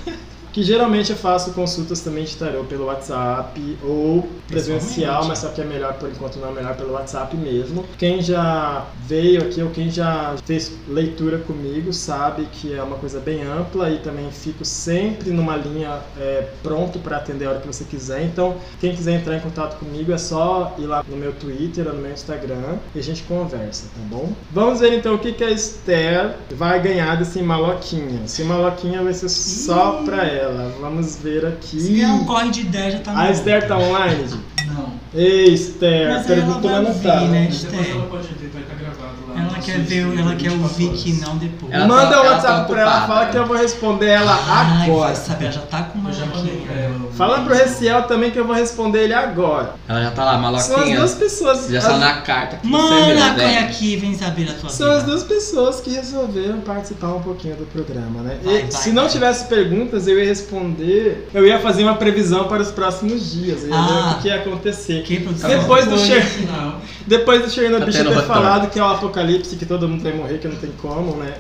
que geralmente eu faço consultas também de tarô pelo WhatsApp ou presencial, mas só que é melhor por enquanto não é melhor pelo WhatsApp mesmo. Quem já veio aqui ou quem já fez leitura comigo sabe que é uma coisa bem ampla e também fico sempre numa linha é, pronto para atender a hora que você quiser. Então, quem quiser entrar em contato comigo é só ir lá no meu Twitter ou no meu Instagram e a gente conversa, tá bom? Vamos ver então o que, que a Esther vai ganhar desse maloquinha. Se maloquinha vai ser só pra ela. Vamos ver aqui. Se vier um corre de 10, já tá A Esther tá online? Não. Ei, Esther, Mas ela perguntou, vai mas não ouvir, tá. né? Depois Esther. ela pode vai estar gravado lá. Ela no quer ver, ela quer 24 ouvir que não depois. Ela Manda tá- o ela WhatsApp tá pra ela, ocupada. fala que eu vou responder ela Ai, agora. vai saber, ela já tá com uma Eu já mandei pra jaquinha. ela. Fala pro Reciel também que eu vou responder ele agora. Ela já tá lá, São as maloquinha. duas pessoas. Já está as- na carta que você corre velho. aqui, vem saber a tua São as vida. duas pessoas que resolveram participar um pouquinho do programa, né? Vai, E vai, se não vai. tivesse perguntas, eu ia responder. Eu ia fazer uma previsão para os próximos dias. Eu ia ver Ah. o que, ia acontecer. Que produção? Depois do, Cher... final. Depois do Chernobyl Tá ter tendo retorno. falado que é o apocalipse, que todo mundo vai morrer, que não tem como, né?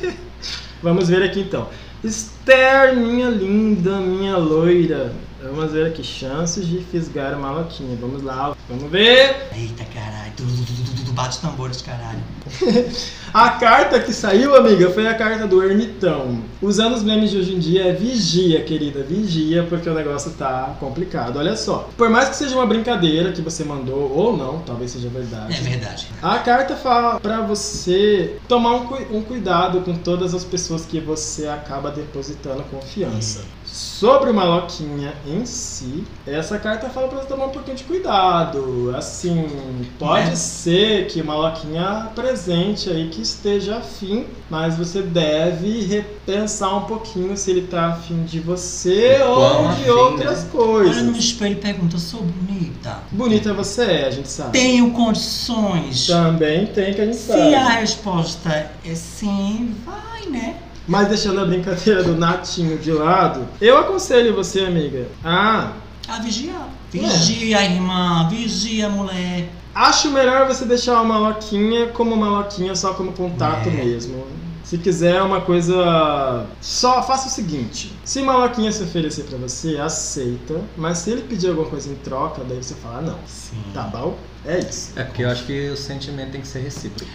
Vamos ver aqui então. Esther, minha linda, minha loira. Vamos ver aqui, chances de fisgar a maloquinha. Vamos lá, vamos ver. Eita caralho, bate tambores, caralho. A carta que saiu, amiga, foi a carta do ermitão. Usando os memes de hoje em dia é vigia, querida, vigia, porque o negócio tá complicado. Olha só. Por mais que seja uma brincadeira que você mandou, ou não, talvez seja verdade. É verdade. A carta fala pra você tomar um, um cuidado com todas as pessoas que você acaba depositando confiança. Sobre o Maloquinha em si, essa carta fala pra você tomar um pouquinho de cuidado. Assim, pode Né? ser que o Maloquinha apresente aí que esteja afim, mas você deve repensar um pouquinho se ele tá afim de você ou de afim, outras né? coisas. Olha no espelho e pergunta, eu sou bonita? Bonita você é, a gente sabe. Tenho condições? Também tem que a gente Se sabe. a resposta é sim, vai, né? Mas deixando a brincadeira do natinho de lado, eu aconselho você, amiga, a. A vigiar. É. Vigia, irmã. Vigia, mulher. Acho melhor você deixar uma loquinha como uma loquinha só como contato É. mesmo. Se quiser uma coisa. Só faça o seguinte: se uma loquinha se oferecer pra você, aceita. Mas se ele pedir alguma coisa em troca, daí você fala, não. Sim. Tá bom? É isso. É porque eu acho que o sentimento tem que ser recíproco.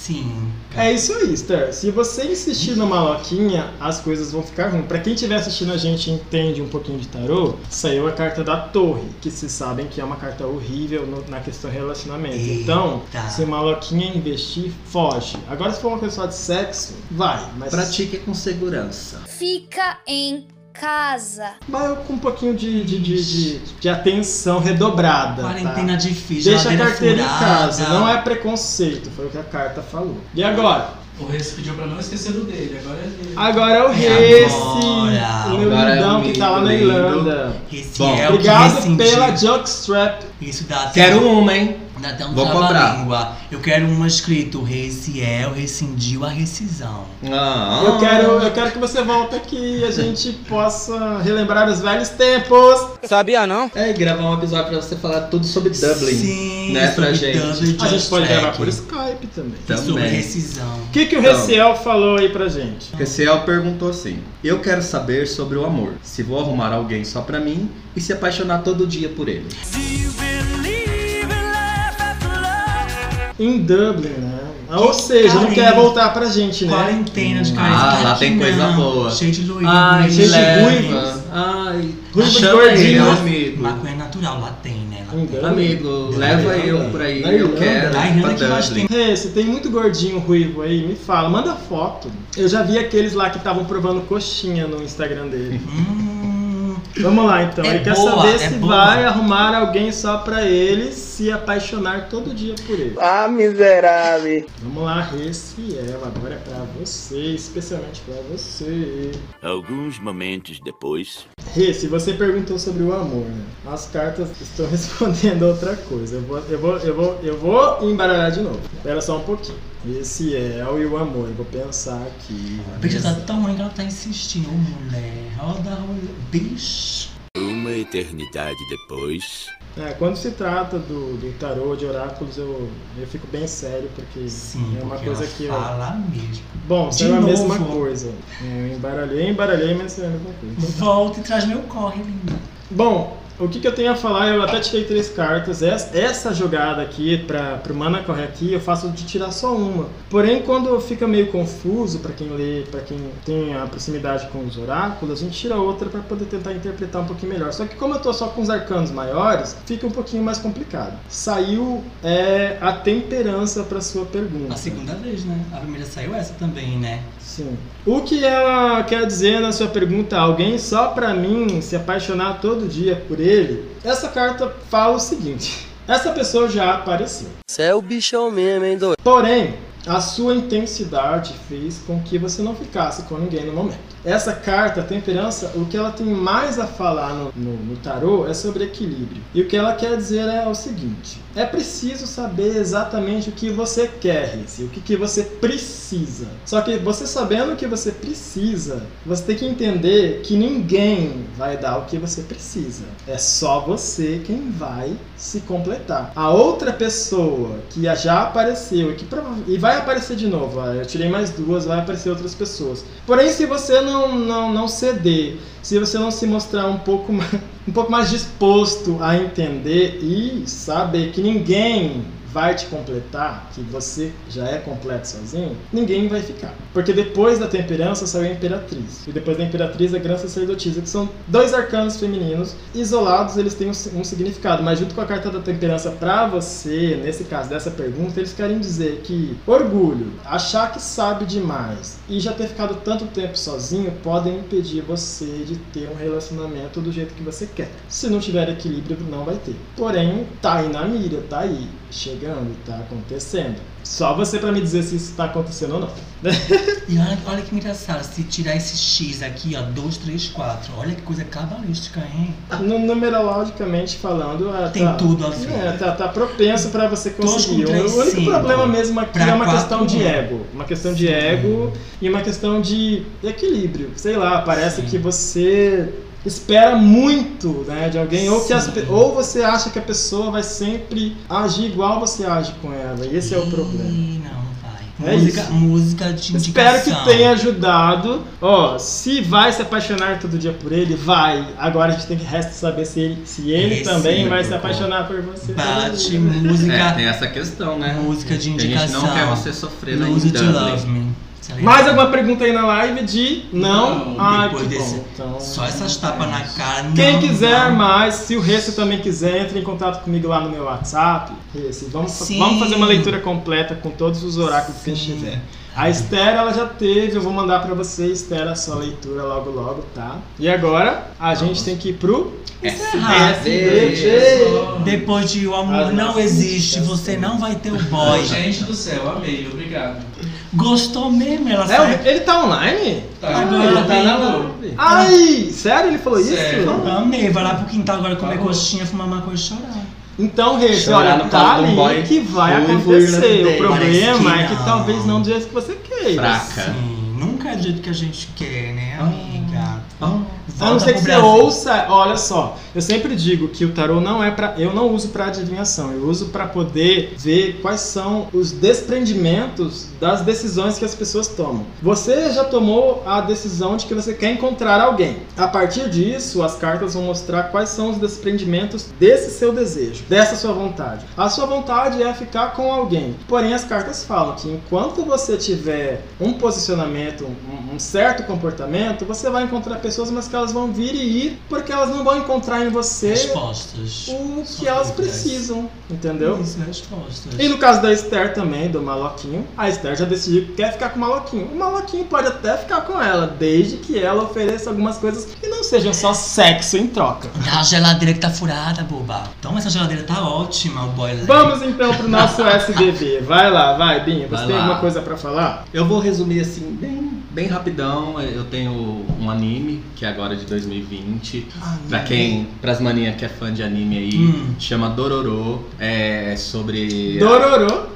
Sim. É isso aí, Esther. Se você insistir numa loquinha, as coisas vão ficar ruins. Pra quem estiver assistindo a gente e entende um pouquinho de tarô, saiu a carta da torre, que vocês sabem que é uma carta horrível no- na questão relacionamento. Eita. Então, se uma loquinha investir, foge. Agora, se for uma coisa só de sexo, vai. Mas Pratique com segurança. Fica em casa. Vai com um pouquinho de, de, de, de, de atenção redobrada. Quarentena tá? difícil, Deixa a carteira em furada. casa. Não é preconceito, foi o que a carta falou. E agora? O Reis pediu pra não esquecer do dele, agora é dele. Agora é o É Rece, agora. o meu Agora é lindão o que tá lá na Irlanda. Bom, é Obrigado pela jockstrap. Isso dá até Quero uma, hein? Dá até um Vou trava-língua. Eu quero uma escrito Reciel rescindiu a rescisão. Ah, Eu quero, eu quero que você volte aqui e a gente possa relembrar os velhos tempos. Sabia não? É, e gravar um episódio pra você falar tudo sobre Dublin. Sim, né, pra sobre gente. Dublin A gente pode Just gravar por. Skype também. E sobre Também. rescisão. O que, que o Então. Reciel falou aí pra gente? Reciel perguntou assim: Eu quero saber sobre o amor. Se vou arrumar alguém só pra mim e se apaixonar todo dia por ele. Em Dublin, né? Ou seja, não quer voltar pra gente, né? Quarentena de Ah, carisma. lá tem coisa Não, boa. Cheio de loirinho. Ai, cheio de leva. ruivos. Ai, Ruivos chama ele, gordinhos. amigo. Maconha natural, lá tem, né? Lá Em tem. Amigo, leva eu por aí, eu Irlanda. quero. Na ir Irlanda que nós. Rê, se tem muito gordinho ruivo aí, me fala, manda foto. Eu já vi aqueles lá que estavam provando coxinha no Instagram dele. Hum, Vamos lá então, É ele quer boa, saber é se boa. vai arrumar alguém só pra ele se apaixonar todo dia por ele. Ah, miserável. Vamos lá, Reciel, agora é pra você, especialmente pra você. Alguns momentos depois. Rê, se você perguntou sobre o amor, né? As cartas estão respondendo outra coisa. Eu vou, eu vou, eu vou, eu vou embaralhar de novo. Espera só um pouquinho. Reciel e o amor, eu vou pensar aqui. a bicha tá tão ruim que ela tá insistindo. Ô, mulher, roda, roda. Bicho. Uma eternidade depois. É, quando se trata do, do tarô, de oráculos, eu, eu fico bem sério, porque Sim, é uma porque coisa ela que eu... fala mesmo. Bom, De saiu a mesma coisa. Eu embaralhei, embaralhei, mas é a mesma coisa. Volta e traz meu corre, linda. Bom, o que, que eu tenho a falar, eu até tirei três cartas. Essa, essa jogada aqui, para pro Mana correr aqui, eu faço de tirar só uma. Porém, quando fica meio confuso para quem lê, para quem tem a proximidade com os oráculos, a gente tira outra para poder tentar interpretar um pouquinho melhor. Só que como eu tô só com os arcanos maiores, fica um pouquinho mais complicado. Saiu é, a temperança para sua pergunta. A segunda vez, né? A primeira saiu essa também, né? Sim. O que ela quer dizer na sua pergunta, alguém só pra mim se apaixonar todo dia por ele? Essa carta fala o seguinte: essa pessoa já apareceu. Você é o bichão mesmo, hein, doido? Porém, a sua intensidade fez com que você não ficasse com ninguém no momento. Essa carta, temperança, o que ela tem mais a falar no, no, no tarô é sobre equilíbrio. E o que ela quer dizer é o seguinte: é preciso saber exatamente o que você quer, o que, que você precisa. Só que você sabendo o que você precisa, você tem que entender que ninguém vai dar o que você precisa. É só você quem vai se completar. A outra pessoa que já apareceu e que e vai aparecer de novo. Eu tirei mais duas, vai aparecer outras pessoas. Porém, se você não, não, não ceder, se você não se mostrar um pouco, mais, um pouco mais disposto a entender e saber que ninguém vai te completar, que você já é completo sozinho, ninguém vai ficar. Porque depois da temperança saiu a imperatriz. E depois da imperatriz a grande sacerdotisa, que são dois arcanos femininos isolados, eles têm um, um significado. Mas junto com a carta da temperança, pra você, nesse caso dessa pergunta, eles querem dizer que orgulho, achar que sabe demais e já ter ficado tanto tempo sozinho podem impedir você de ter um relacionamento do jeito que você quer. Se não tiver equilíbrio, não vai ter. Porém, tá aí na mira, tá aí, chegando, tá acontecendo. Só você pra me dizer se isso tá acontecendo ou não. E olha, olha que engraçado, se tirar esse X aqui, ó, 2, 3, 4, olha que coisa cabalística, hein? No- numerologicamente falando, é, Tem tá, tudo a ver. É, tá, tá propenso pra você conseguir. O, três, o único cinco. problema mesmo aqui Pra é uma quatro, questão de um. ego. Uma questão de ego e uma questão de equilíbrio. Sei lá, parece Sim. que você espera muito né, de alguém, ou, que as ou você acha que a pessoa vai sempre agir igual você age com ela. E esse é o problema. Não, vai. É música, isso. música de Espero indicação. que tenha ajudado. Ó, se vai se apaixonar todo dia por ele, vai. Agora a gente tem que resta saber se ele, se ele Esse também vai se apaixonar por você. Bate, música, É, tem essa questão, né? música de Que a gente indicação. não quer você sofrer Lose to Dublin. Love Me. Tá? Mais alguma pergunta aí na live de não? Não, ah, depois desse- bom. Então, Só essas tapas na cara. Quem não quiser vão. mais, se o Rece também quiser, entre em contato comigo lá no meu WhatsApp. Rece, vamos, Sim. vamos fazer uma leitura completa com todos os oráculos que a gente Sim. tiver. A Esther, ela já teve, eu vou mandar pra você, Esther, a sua leitura logo logo, tá? E agora, a gente tem que ir pro Encerrar. SBT. Depois de o amor não existe, você não vai ter o boy. Gente do céu, amei, obrigado. Gostou mesmo? Ela É, sai. ele tá online? Tá, Agora ele tá tá na live. Ai, sério? Ele falou Sério. isso? Amei, vai lá pro quintal agora comer Falou. coxinha, fumar maconha e chorar. Então, Chorar olha, no tá colo um boy ali que vai ruivo acontecer. O problema Parece é que que não. talvez não do jeito que você queira. Fraca. Sim, nunca é do jeito que a gente quer, né, amiga? A não ser que você ouça, olha só, eu sempre digo que o tarô não é para, eu não uso para adivinhação, eu uso para poder ver quais são os desprendimentos das decisões que as pessoas tomam. Você já tomou a decisão de que você quer encontrar alguém. A partir disso, as cartas vão mostrar quais são os desprendimentos desse seu desejo, dessa sua vontade. A sua vontade é ficar com alguém. Porém, as cartas falam que enquanto você tiver um posicionamento, um, um certo comportamento, você vai encontrar pessoas, mas que elas vão vir e ir, porque elas não vão encontrar em você Respostas. o Só que elas precisam, entendeu? Isso, respostas. E no caso da Esther também, do Maloquinho, a Esther já decidiu que quer ficar com o Maloquinho. O Maloquinho pode até ficar com ela, desde que ela ofereça algumas coisas que não sejam só sexo em troca. A geladeira que tá furada, boba. Toma, essa geladeira tá ótima, o boy Vamos então pro nosso SBB. Vai lá, vai, Binho. Você Vai tem lá. alguma coisa pra falar? Eu vou resumir assim, bem, bem rapidão. Eu tenho um anime, que é agora de 2020. Pra quem, pras maninhas que é fã de anime aí, Hum. chama Dororo. É sobre. Dororo.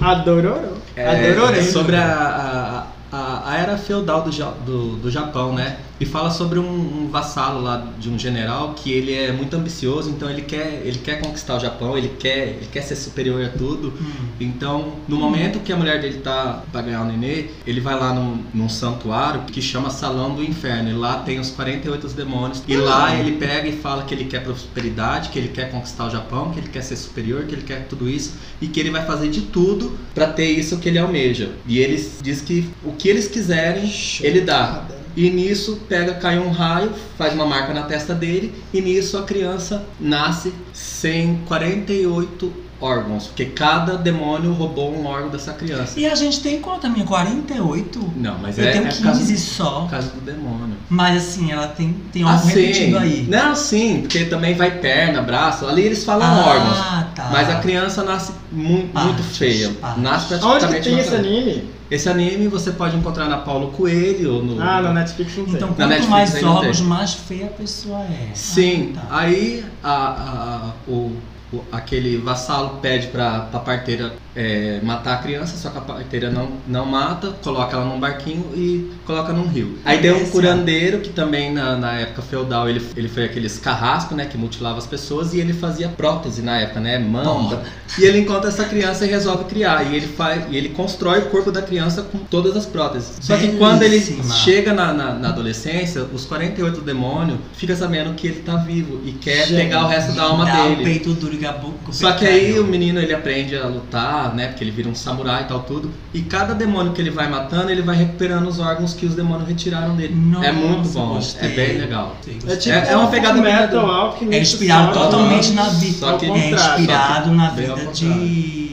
A Dororô. A É, Dororê. sobre a, a, a, a era feudal do, do, do Japão, né? E fala sobre um, um vassalo lá de um general que ele é muito ambicioso, então ele quer, ele quer conquistar o Japão, ele quer, ele quer ser superior a tudo. Então, no momento que a mulher dele tá pra ganhar o nenê, ele vai lá num, num santuário que chama Salão do Inferno. E lá tem os 48 demônios. E lá ele pega e fala que ele quer prosperidade, que ele quer conquistar o Japão, que ele quer ser superior, que ele quer tudo isso. E que ele vai fazer de tudo pra ter isso que ele almeja. E ele diz que o que eles quiserem, ele dá. E nisso pega, cai um raio, faz uma marca na testa dele, e nisso a criança nasce sem 48 órgãos, porque cada demônio roubou um órgão dessa criança. E a gente tem quanto, minha? 48? Não, mas Eu é, tenho é 15 caso, só. caso do demônio. Mas assim, ela tem, tem algo Assim, repetido aí. Não, sim, porque também vai perna, braço, ali eles falam Ah, órgãos. tá. Mas a criança nasce mu- Partes, muito feia. partes. Nasce Onde praticamente que tem esse criança. anime? Esse anime você pode encontrar na Paulo Coelho ou no. Ah, na Netflix não tem. Então, quanto Netflix mais tem. mais feia a pessoa é. Sim, Ah, tá. aí a, a- o, o- aquele vassalo pede pra, pra parteira é, matar a criança, só que a parteira não, não mata, coloca ela num barquinho e coloca num rio. Aí tem um Esse, curandeiro que também na, na época feudal ele, ele foi aqueles carrasco, né, que mutilava as pessoas e ele fazia prótese na época, né, manda. E ele encontra essa criança e resolve criar. E ele faz, e ele constrói o corpo da criança com todas as próteses. Só que quando ele chega na, na, na adolescência, os 48 demônios fica sabendo que ele tá vivo e quer Gente, pegar o resto da alma dá o dele. peito duro e Só que aí o menino ele aprende a lutar, né? Porque ele vira um samurai e tal tudo. E cada demônio que ele vai matando, ele vai recuperando os órgãos que os demônios retiraram dele. é muito bom, gostei. é bem legal. É tipo é, é uma pegada Metal Alchemist, É inspirado totalmente na vida. Só que- é inspirado só que na vida de.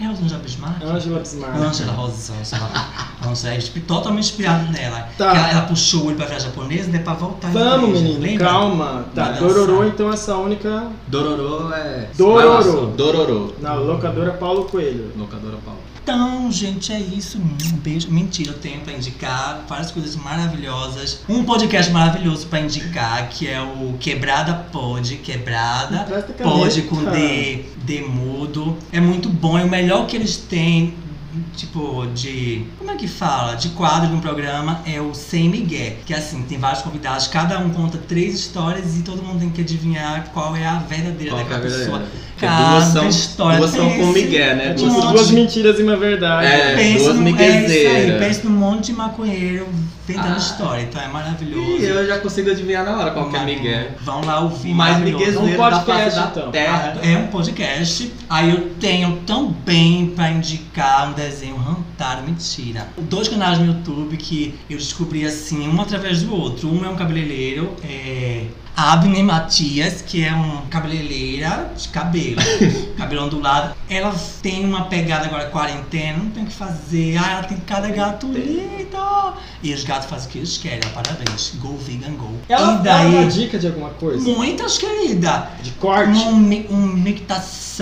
É a Angela Bismarck? Angela Bismarck. Angela Rosângela. Angela, é totalmente inspirado nela. Tá. Ela, ela puxou ele pra viagem japonesa, daí pra voltar. Vamos, igreja. menino, Lembra? calma. Tá, Dororô, então essa única Dororô é. Dororô. Dororô. na locadora Paulo Coelho. Locadora Paulo. Então, gente, é isso. Um beijo. Mentira, eu tenho pra indicar várias coisas maravilhosas. Um podcast maravilhoso pra indicar, que é o Quebrada Pod. Quebrada Pod com D, D mudo. É muito bom. É o melhor que eles têm. Tipo, de. Como é que fala? De quadro no programa é o Sem Miguel. Que assim, tem vários convidados, cada um conta três histórias e todo mundo tem que adivinhar qual é a verdadeira Qual que é a daquela pessoa. Porque Cada duas são- história duas são com esse Miguel, né? É Duas- tipo monte duas mentiras e uma verdade. É, pensa duas é miguezeiras. aí, pensa num monte de maconheiro inventando Ah. história, então é maravilhoso. E eu já consigo adivinhar na hora qual que é Miguel. Vão lá ouvir. Mais maravilhoso. miguezeiro Um da face podcast, da então. terra. É um podcast. Aí eu tenho também pra indicar um desenho rantado, mentira. Dois canais no YouTube que eu descobri assim, um através do outro. Um é um cabeleireiro, é. Abner Matias, que é um cabeleireira de cabelo, cabelo ondulado. Ela tem uma pegada agora quarentena, não tem o que fazer. Ah, ela tem cada gato lindo. E os gatos fazem o que eles querem, parabéns. Go vegan, go. Ela e dá daí, uma dica de alguma coisa? Muitas, querida. De corte? Um, mi- um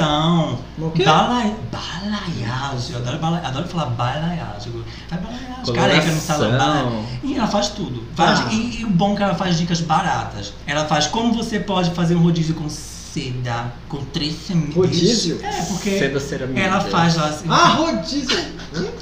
meditação. O quê? Bala, balaiagem. Eu adoro, bala, adoro falar balaiagem. Faz balaiagem. Careca no salão. Bala- E ela faz tudo. Faz, Ah. e, e o bom é que ela faz dicas baratas. Ela faz como você pode fazer um rodízio com seda, com três sementes. Rodízio? É, porque Seda ceramida. ela faz lá assim. Ah, rodízio!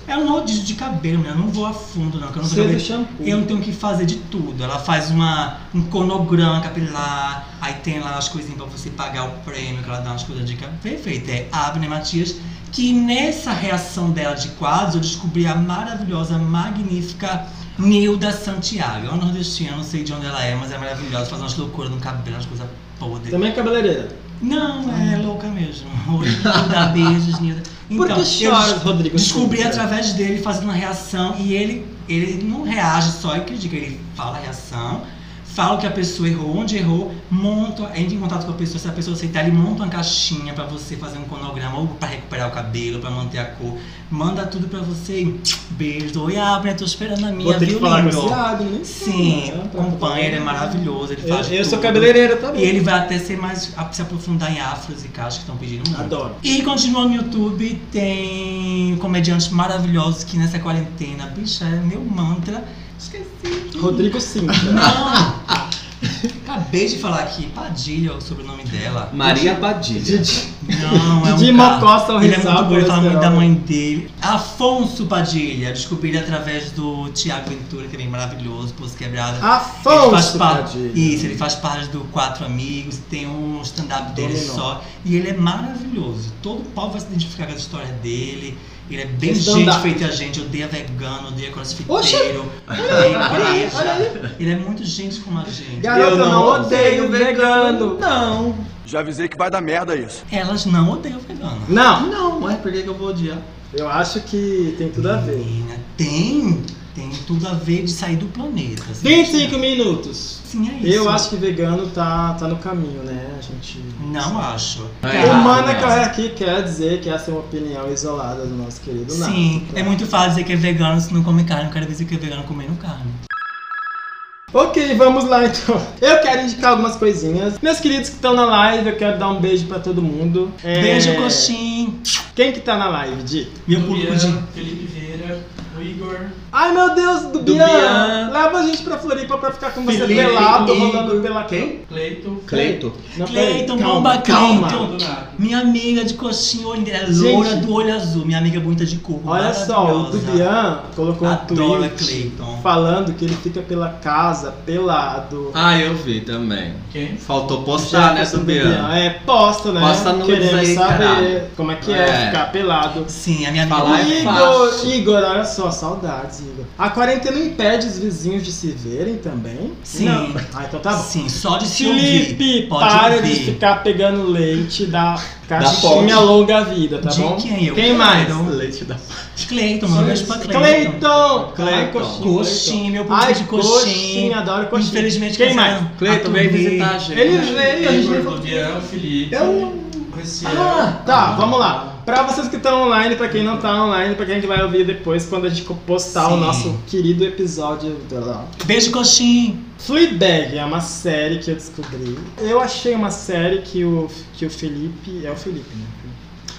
É um rodízio de cabelo, né? Eu não vou a fundo, não. Que eu não cabelo- shampoo. Eu tenho que fazer de tudo. Ela faz uma, um cronograma capilar, aí tem lá as coisinhas pra você pagar o prêmio, que ela dá umas coisas de cabelo. Perfeito. É Abner Matias. Que nessa reação dela de quadros, eu descobri a maravilhosa, magnífica Nilda Santiago. É uma nordestina, não sei de onde ela é, mas é maravilhosa. Faz umas loucuras no cabelo, umas coisas podres. Também é cabeleireira. Não, é louca mesmo. Oi, Nilda, beijos, Nilda. Por que choras, des- Rodrigo Descobri Silva? através dele fazendo uma reação e ele, ele não reage só e critica, ele fala a reação, fala que a pessoa errou, onde errou, monta, entra em contato com a pessoa, se a pessoa aceitar, ele monta uma caixinha pra você fazer um cronograma ou pra recuperar o cabelo, pra manter a cor, manda tudo pra você beijo, oi Abner, tô esperando a minha, Vou ter que viu, falar com lindo? esse Abner? Sim, tá acompanha, ele é maravilhoso, ele Eu- faz eu sou tudo. cabeleireira também. E ele vai até ser mais, se aprofundar em afros e caixas que estão pedindo muito. Adoro. E continuando no YouTube, tem comediantes maravilhosos que nessa quarentena, bicha, é meu mantra. Esqueci. Rodrigo Sintra. Acabei de falar aqui, Padilha é o sobrenome dela. Maria Padilha. Não, é um De Mocosta ao Ele é muito bom, ele fala muito da mãe dele. Afonso Padilha, descobri ele através do Tiago Ventura, que é bem maravilhoso, Pulso Quebrada. Afonso ele faz parte, Padilha. Isso, ele faz parte do Quatro Amigos, tem um stand-up dele Dominó. só. E ele é maravilhoso. Todo povo vai se identificar com a história dele. Ele é bem Stand-up. gente feita a gente, odeia vegano, odeia crossfiteiro, odeia igreja. Ele é muito gente como a gente. Garota, eu não odeio vegano. Não. Já avisei que vai dar merda isso. Elas não odeiam vegano. Não, Não, mas por que que eu vou odiar? eu acho que tem tudo a ver. Menina, tem, tem tudo a ver de sair do planeta. assim. 25 minutos. Sim, é isso. Eu acho que vegano tá, tá no caminho, né? A gente. Não acho. É. O Ah, Mana não. Corre aqui quer dizer que essa é uma opinião isolada do nosso querido Nato. Sim, Então- é muito fácil dizer que é vegano se não come carne. Eu quero dizer que é vegano comendo carne. Ok, vamos lá então. Eu quero indicar algumas coisinhas. Meus queridos que estão na live, eu quero dar um beijo pra todo mundo. É, Beijo, coxinho. Quem que tá na live, Di? Meu público Felipe Vieira, o Igor. Ai meu Deus, do, Do Bian. Bian. Leva a gente pra Floripa pra ficar com você Felipe, pelado, Igor. rolando pela quem? Cleiton. Cleito. Cleiton, calma, bomba calma. Cleiton. Minha amiga de coxinha, olha, ela é loura do olho azul. Minha amiga bonita de cor. Olha só, o Dubian colocou um Adoro a tweet Cleiton. falando que ele fica pela casa pelado. Ah, eu vi também. Quem? Faltou postar, né, Jefferson Dubian? É, posta, né? Posta nudes Queremos aí, saber caralho. como é que é, É. ficar pelado. Sim, a minha amiga. Falar é Igor, fácil. Igor, olha só, saudades, A quarentena impede os vizinhos de se verem também? Sim. Não. Ah, então tá bom. Sim, só de se Felipe, ouvir. Pode para ouvir. de ficar pegando leite da caixinha longa vida, tá De bom? quem? Eu Quem mais? Leite da Cleiton, manda beijo pra Cleiton. Cleiton! Cleiton. Ai, Coxinha, meu público de coxinha. adoro coxinha. Infelizmente, Quem mais? Cleiton, vem visitar a gente. Ele veio, a gente Felipe. Eu-. Ah, tá, vamos lá. Pra vocês que estão online, pra quem não tá online, pra quem que vai ouvir depois, quando a gente postar o Sim. nosso querido episódio. Beijo, coxinha. Fleabag é uma série que eu descobri. Eu achei uma série que o, que o Felipe. É o Felipe, né?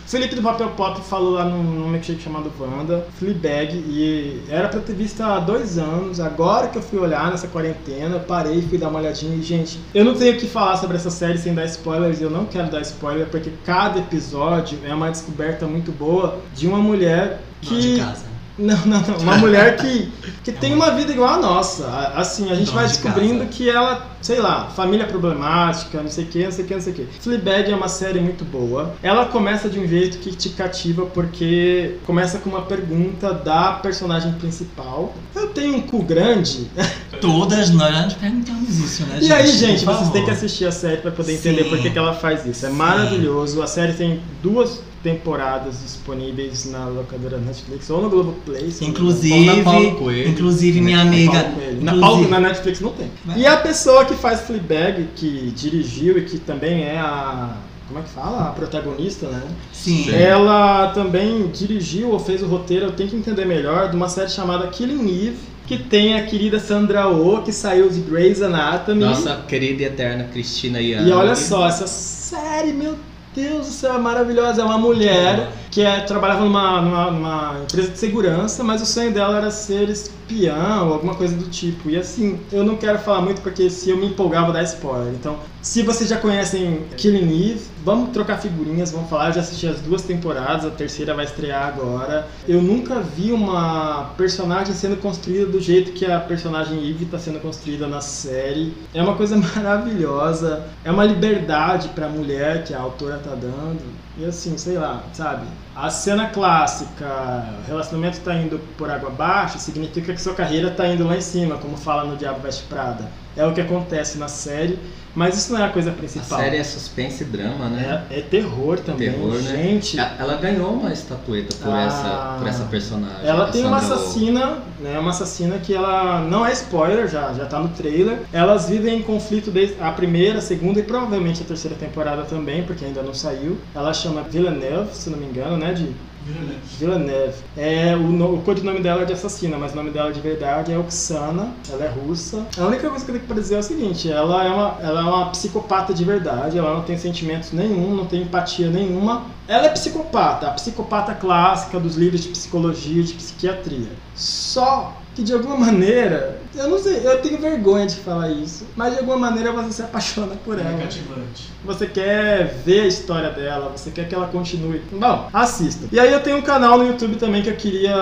Felipe do Papel Pop falou lá num, num milkshake chamado Wanda, Fleabag, e era pra ter visto há dois anos. Agora que eu fui olhar nessa quarentena, parei, fui dar uma olhadinha e, gente, eu não tenho o que falar sobre essa série sem dar spoilers, eu não quero dar spoiler, porque cada episódio é uma descoberta muito boa de uma mulher que. Dona de casa. Não, não, não. Uma mulher que, que tem uma vida igual a nossa. Assim, a gente Dona vai de descobrindo que ela, sei lá, família problemática, não sei o que, não sei o que, não sei o que. Fleabag é uma série muito boa. Ela começa de um jeito que te cativa porque começa com uma pergunta da personagem principal. Eu tenho um cu grande. Todas nós perguntamos isso, né, E aí, gente, Por vocês têm que assistir a série pra poder entender Sim. por que, que ela faz isso. É Sim. maravilhoso. A série tem duas temporadas disponíveis na locadora Netflix ou no Globoplay. Inclusive, Ou na Paulo Coelho. inclusive minha Na amiga. Paulo. Na, inclusive- Paulo, na Netflix não tem. E a pessoa que faz Fleabag, que dirigiu e que também é a. Como é que fala? A protagonista, né? Sim. Ela também dirigiu ou fez o roteiro, eu tenho que entender melhor, de uma série chamada Killing Eve, que tem a querida Sandra Oh, que saiu de Grey's Anatomy. Nossa querida e eterna Cristina Yang. E olha só, essa série, meu Deus do céu, é maravilhosa. É uma mulher que é, trabalhava numa, numa, numa empresa de segurança, mas o sonho dela era ser espião ou alguma coisa do tipo. E assim, eu não quero falar muito porque se eu me empolgar, vou dar spoiler. Então, se vocês já conhecem Killing Eve, vamos trocar figurinhas, vamos falar. Eu já assisti as duas temporadas, a terceira vai estrear agora. Eu nunca vi uma personagem sendo construída do jeito que a personagem Eve está sendo construída na série. É uma coisa maravilhosa, é uma liberdade para a mulher que a autora tá dando. E assim, sei lá, sabe? A cena clássica, o relacionamento tá indo por água abaixo, significa que sua carreira tá indo lá em cima, como fala no Diabo Veste Prada. É o que acontece na série, mas isso não é a coisa A principal. série é suspense e drama, né? É, é terror também, Terror, né? gente. A- Ela ganhou uma estatueta por, Ah. essa, por essa personagem. Ela a tem uma Oh. assassina, né? Uma assassina que ela não é spoiler, já, já tá no trailer. Elas vivem em conflito desde a primeira, a segunda e provavelmente a terceira temporada também, porque ainda não saiu. Ela chama Villeneuve, se não me engano, né? De Villeneuve. É, o, no, o codinome dela é de assassina, mas o nome dela de verdade é Oksana, ela é russa. A única coisa que eu tenho que dizer é o seguinte, ela é, uma, ela é uma psicopata de verdade, ela não tem sentimentos nenhum, não tem empatia nenhuma. Ela é psicopata, a psicopata clássica dos livros de psicologia e de psiquiatria. Só que de alguma maneira, eu não sei, eu tenho vergonha de falar isso, mas de alguma maneira você se apaixona por É ela. cativante. Você quer ver a história dela, você quer que ela continue. Bom, assista. E aí eu tenho um canal no YouTube também que eu queria,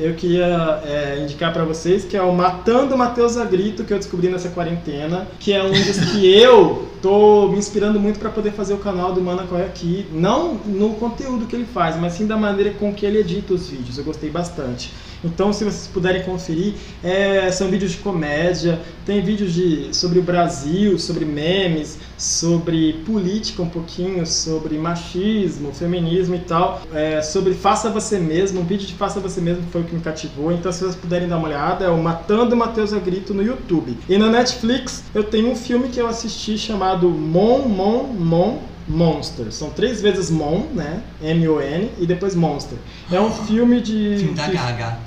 eu queria é, indicar pra vocês, que é o Matando Matheus a Grito, que eu descobri nessa quarentena, que é um dos que eu tô me inspirando muito pra poder fazer o canal do Mana Corre Aqui. Não no conteúdo que ele faz, mas sim da maneira com que ele edita os vídeos. Eu gostei bastante. Então, se vocês puderem conferir, é, são vídeos de comédia, tem vídeos de, sobre o Brasil, sobre memes, sobre política um pouquinho, sobre machismo, feminismo e tal, é, sobre Faça Você Mesmo, um vídeo de Faça Você Mesmo foi o que me cativou, então se vocês puderem dar uma olhada, é o Matando Matheus a Grito no YouTube. E na Netflix eu tenho um filme que eu assisti chamado Mon, Mon, Mon, Monster. São três vezes Mon, né? M-O-N, e depois Monster. É um filme de... Filme da Gaga.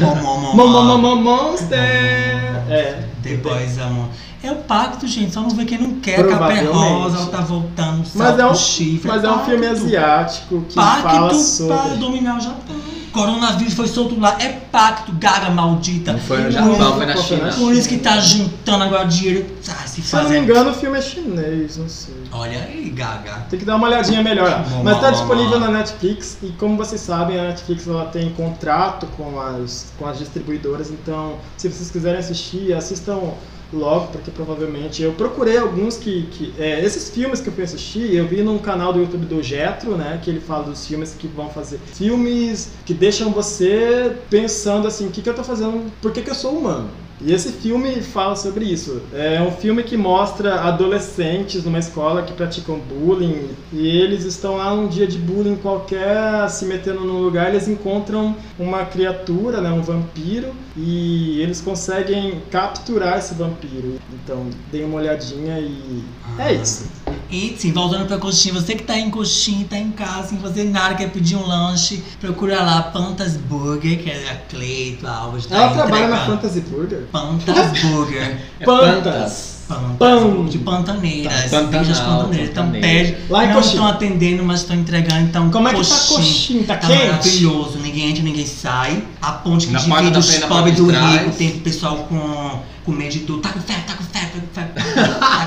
Mon, mon, mom. mon, mon, Monster! É. The Boys Amor. É o pacto, gente. Só não vê quem não quer. Capa é rosa, ela tá voltando, Mas é um, chifre. mas é um pacto. filme asiático que Pacto fala pra sobre. dominar o Japão. Coronavírus foi solto lá, é pacto, gaga maldita. Não foi no Japão, foi na China. Por isso que tá juntando agora dinheiro. Ah, se Se não me engano, o filme é chinês, não sei. Olha aí, gaga. Tem que dar uma olhadinha melhor. Bom, Mas tá bom, disponível bom. na Netflix e como vocês sabem, a Netflix ela tem contrato com as, com as distribuidoras, então se vocês quiserem assistir, assistam logo, porque provavelmente eu procurei alguns que. que é, esses filmes que eu fui assistir, eu vi num canal do YouTube do Jetro, né? Que ele fala dos filmes que vão fazer. Filmes que deixam você pensando assim, o que, que eu tô fazendo? Por que, que eu sou humano? E esse filme fala sobre isso. É um filme que mostra adolescentes numa escola que praticam bullying e eles estão lá num dia de bullying qualquer, se metendo num lugar, eles encontram uma criatura, né, um vampiro, e eles conseguem capturar esse vampiro. Então, deem uma olhadinha e é isso. E sim, voltando pra coxinha, você que tá em coxinha, tá em casa, sem fazer nada, quer pedir um lanche, procura lá Pantas Burger, que é a Cleito, a Alves tá Ela trabalha na. Fantasy Burger? Pantas Burger. É Pantas. Pantas. Pão. De pantaneiras. Tá, Pantanal, pantaneiras. Então pede. Lá não estão atendendo, mas estão entregando. Então, Como é que tá coxinha? Tá quente? maravilhoso. Ninguém entra, ninguém sai. A ponte que Na divide os pobres do rico. Tem pessoal com, com medidor. Tá com fé, tá com fé, tá com fé.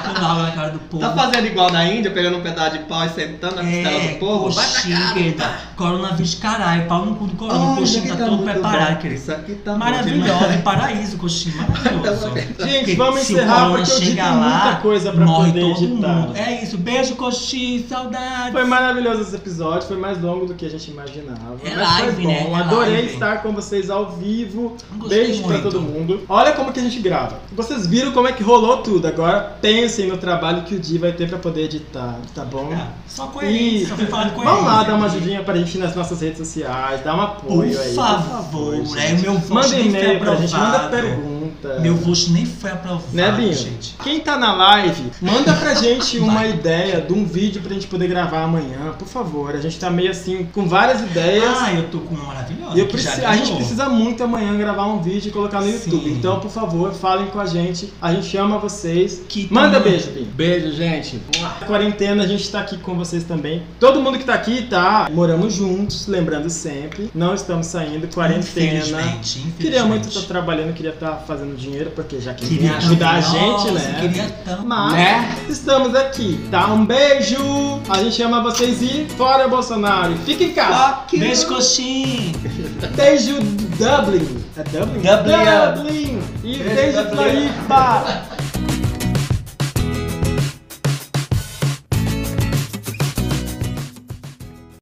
tá com água na cara do povo. Tá fazendo igual na Índia, pegando um pedaço de pau e sentando na costela É, do povo? Vai pra coxinha, querida. Coronavírus, caralho. Pau no cu do corona. Olha, coxinha tá tá todo preparado, bom. querido. Isso aqui tá Maravilhoso, é paraíso, coxinha, maravilhoso. Gente, Porque vamos encerrar porque eu chega digo muita coisa pra poder todo editar. mundo. É isso, beijo, coxinha, saudades. Foi maravilhoso esse episódio, foi mais longo do que a gente imaginava. É mas live, foi bom. né? É Adorei live. estar com vocês ao vivo. Gostei Beijo pra muito. todo mundo. Olha como que a gente grava. Vocês viram como é que rolou tudo. Agora pensem no trabalho que o Di vai ter pra poder editar, tá bom? É, Só coerência, só falar de coerência. Vamos lá dar uma ajudinha pra gente nas nossas redes sociais, dá um apoio Por aí. favor, gente. é, o meu voto Manda e-mail pra gente, manda pergunta. Meu voto nem foi aprovado, Né, Binho? gente. Quem tá na live, manda pra gente uma ideia de um vídeo pra gente poder gravar amanhã, por favor. A gente tá meio assim, com várias ideias. Ah, eu tô com uma maravilhosa. Eu preci- a gente precisa muito amanhã gravar um vídeo e colocar no Sim. YouTube. Então, por favor, falem com a gente. A gente ama vocês. Que Manda tamanho- beijo, Binho. Beijo, gente. Na quarentena, a gente tá aqui com vocês também. Todo mundo que tá aqui tá. Moramos juntos, lembrando sempre. Não estamos saindo, quarentena. Infelizmente, infelizmente. Queria muito estar trabalhando, queria estar fazendo dinheiro, porque já que Queria vem ajudar a gente, né? queria tanto. Mas Né? estamos aqui, tá? Um beijo! A gente ama vocês e fora Bolsonaro! Fique em casa! Beijo, coxinha. Beijo Dublin! É Dublin? Dublin. Dublin! E Beijo, beijo Dublin. Floripa!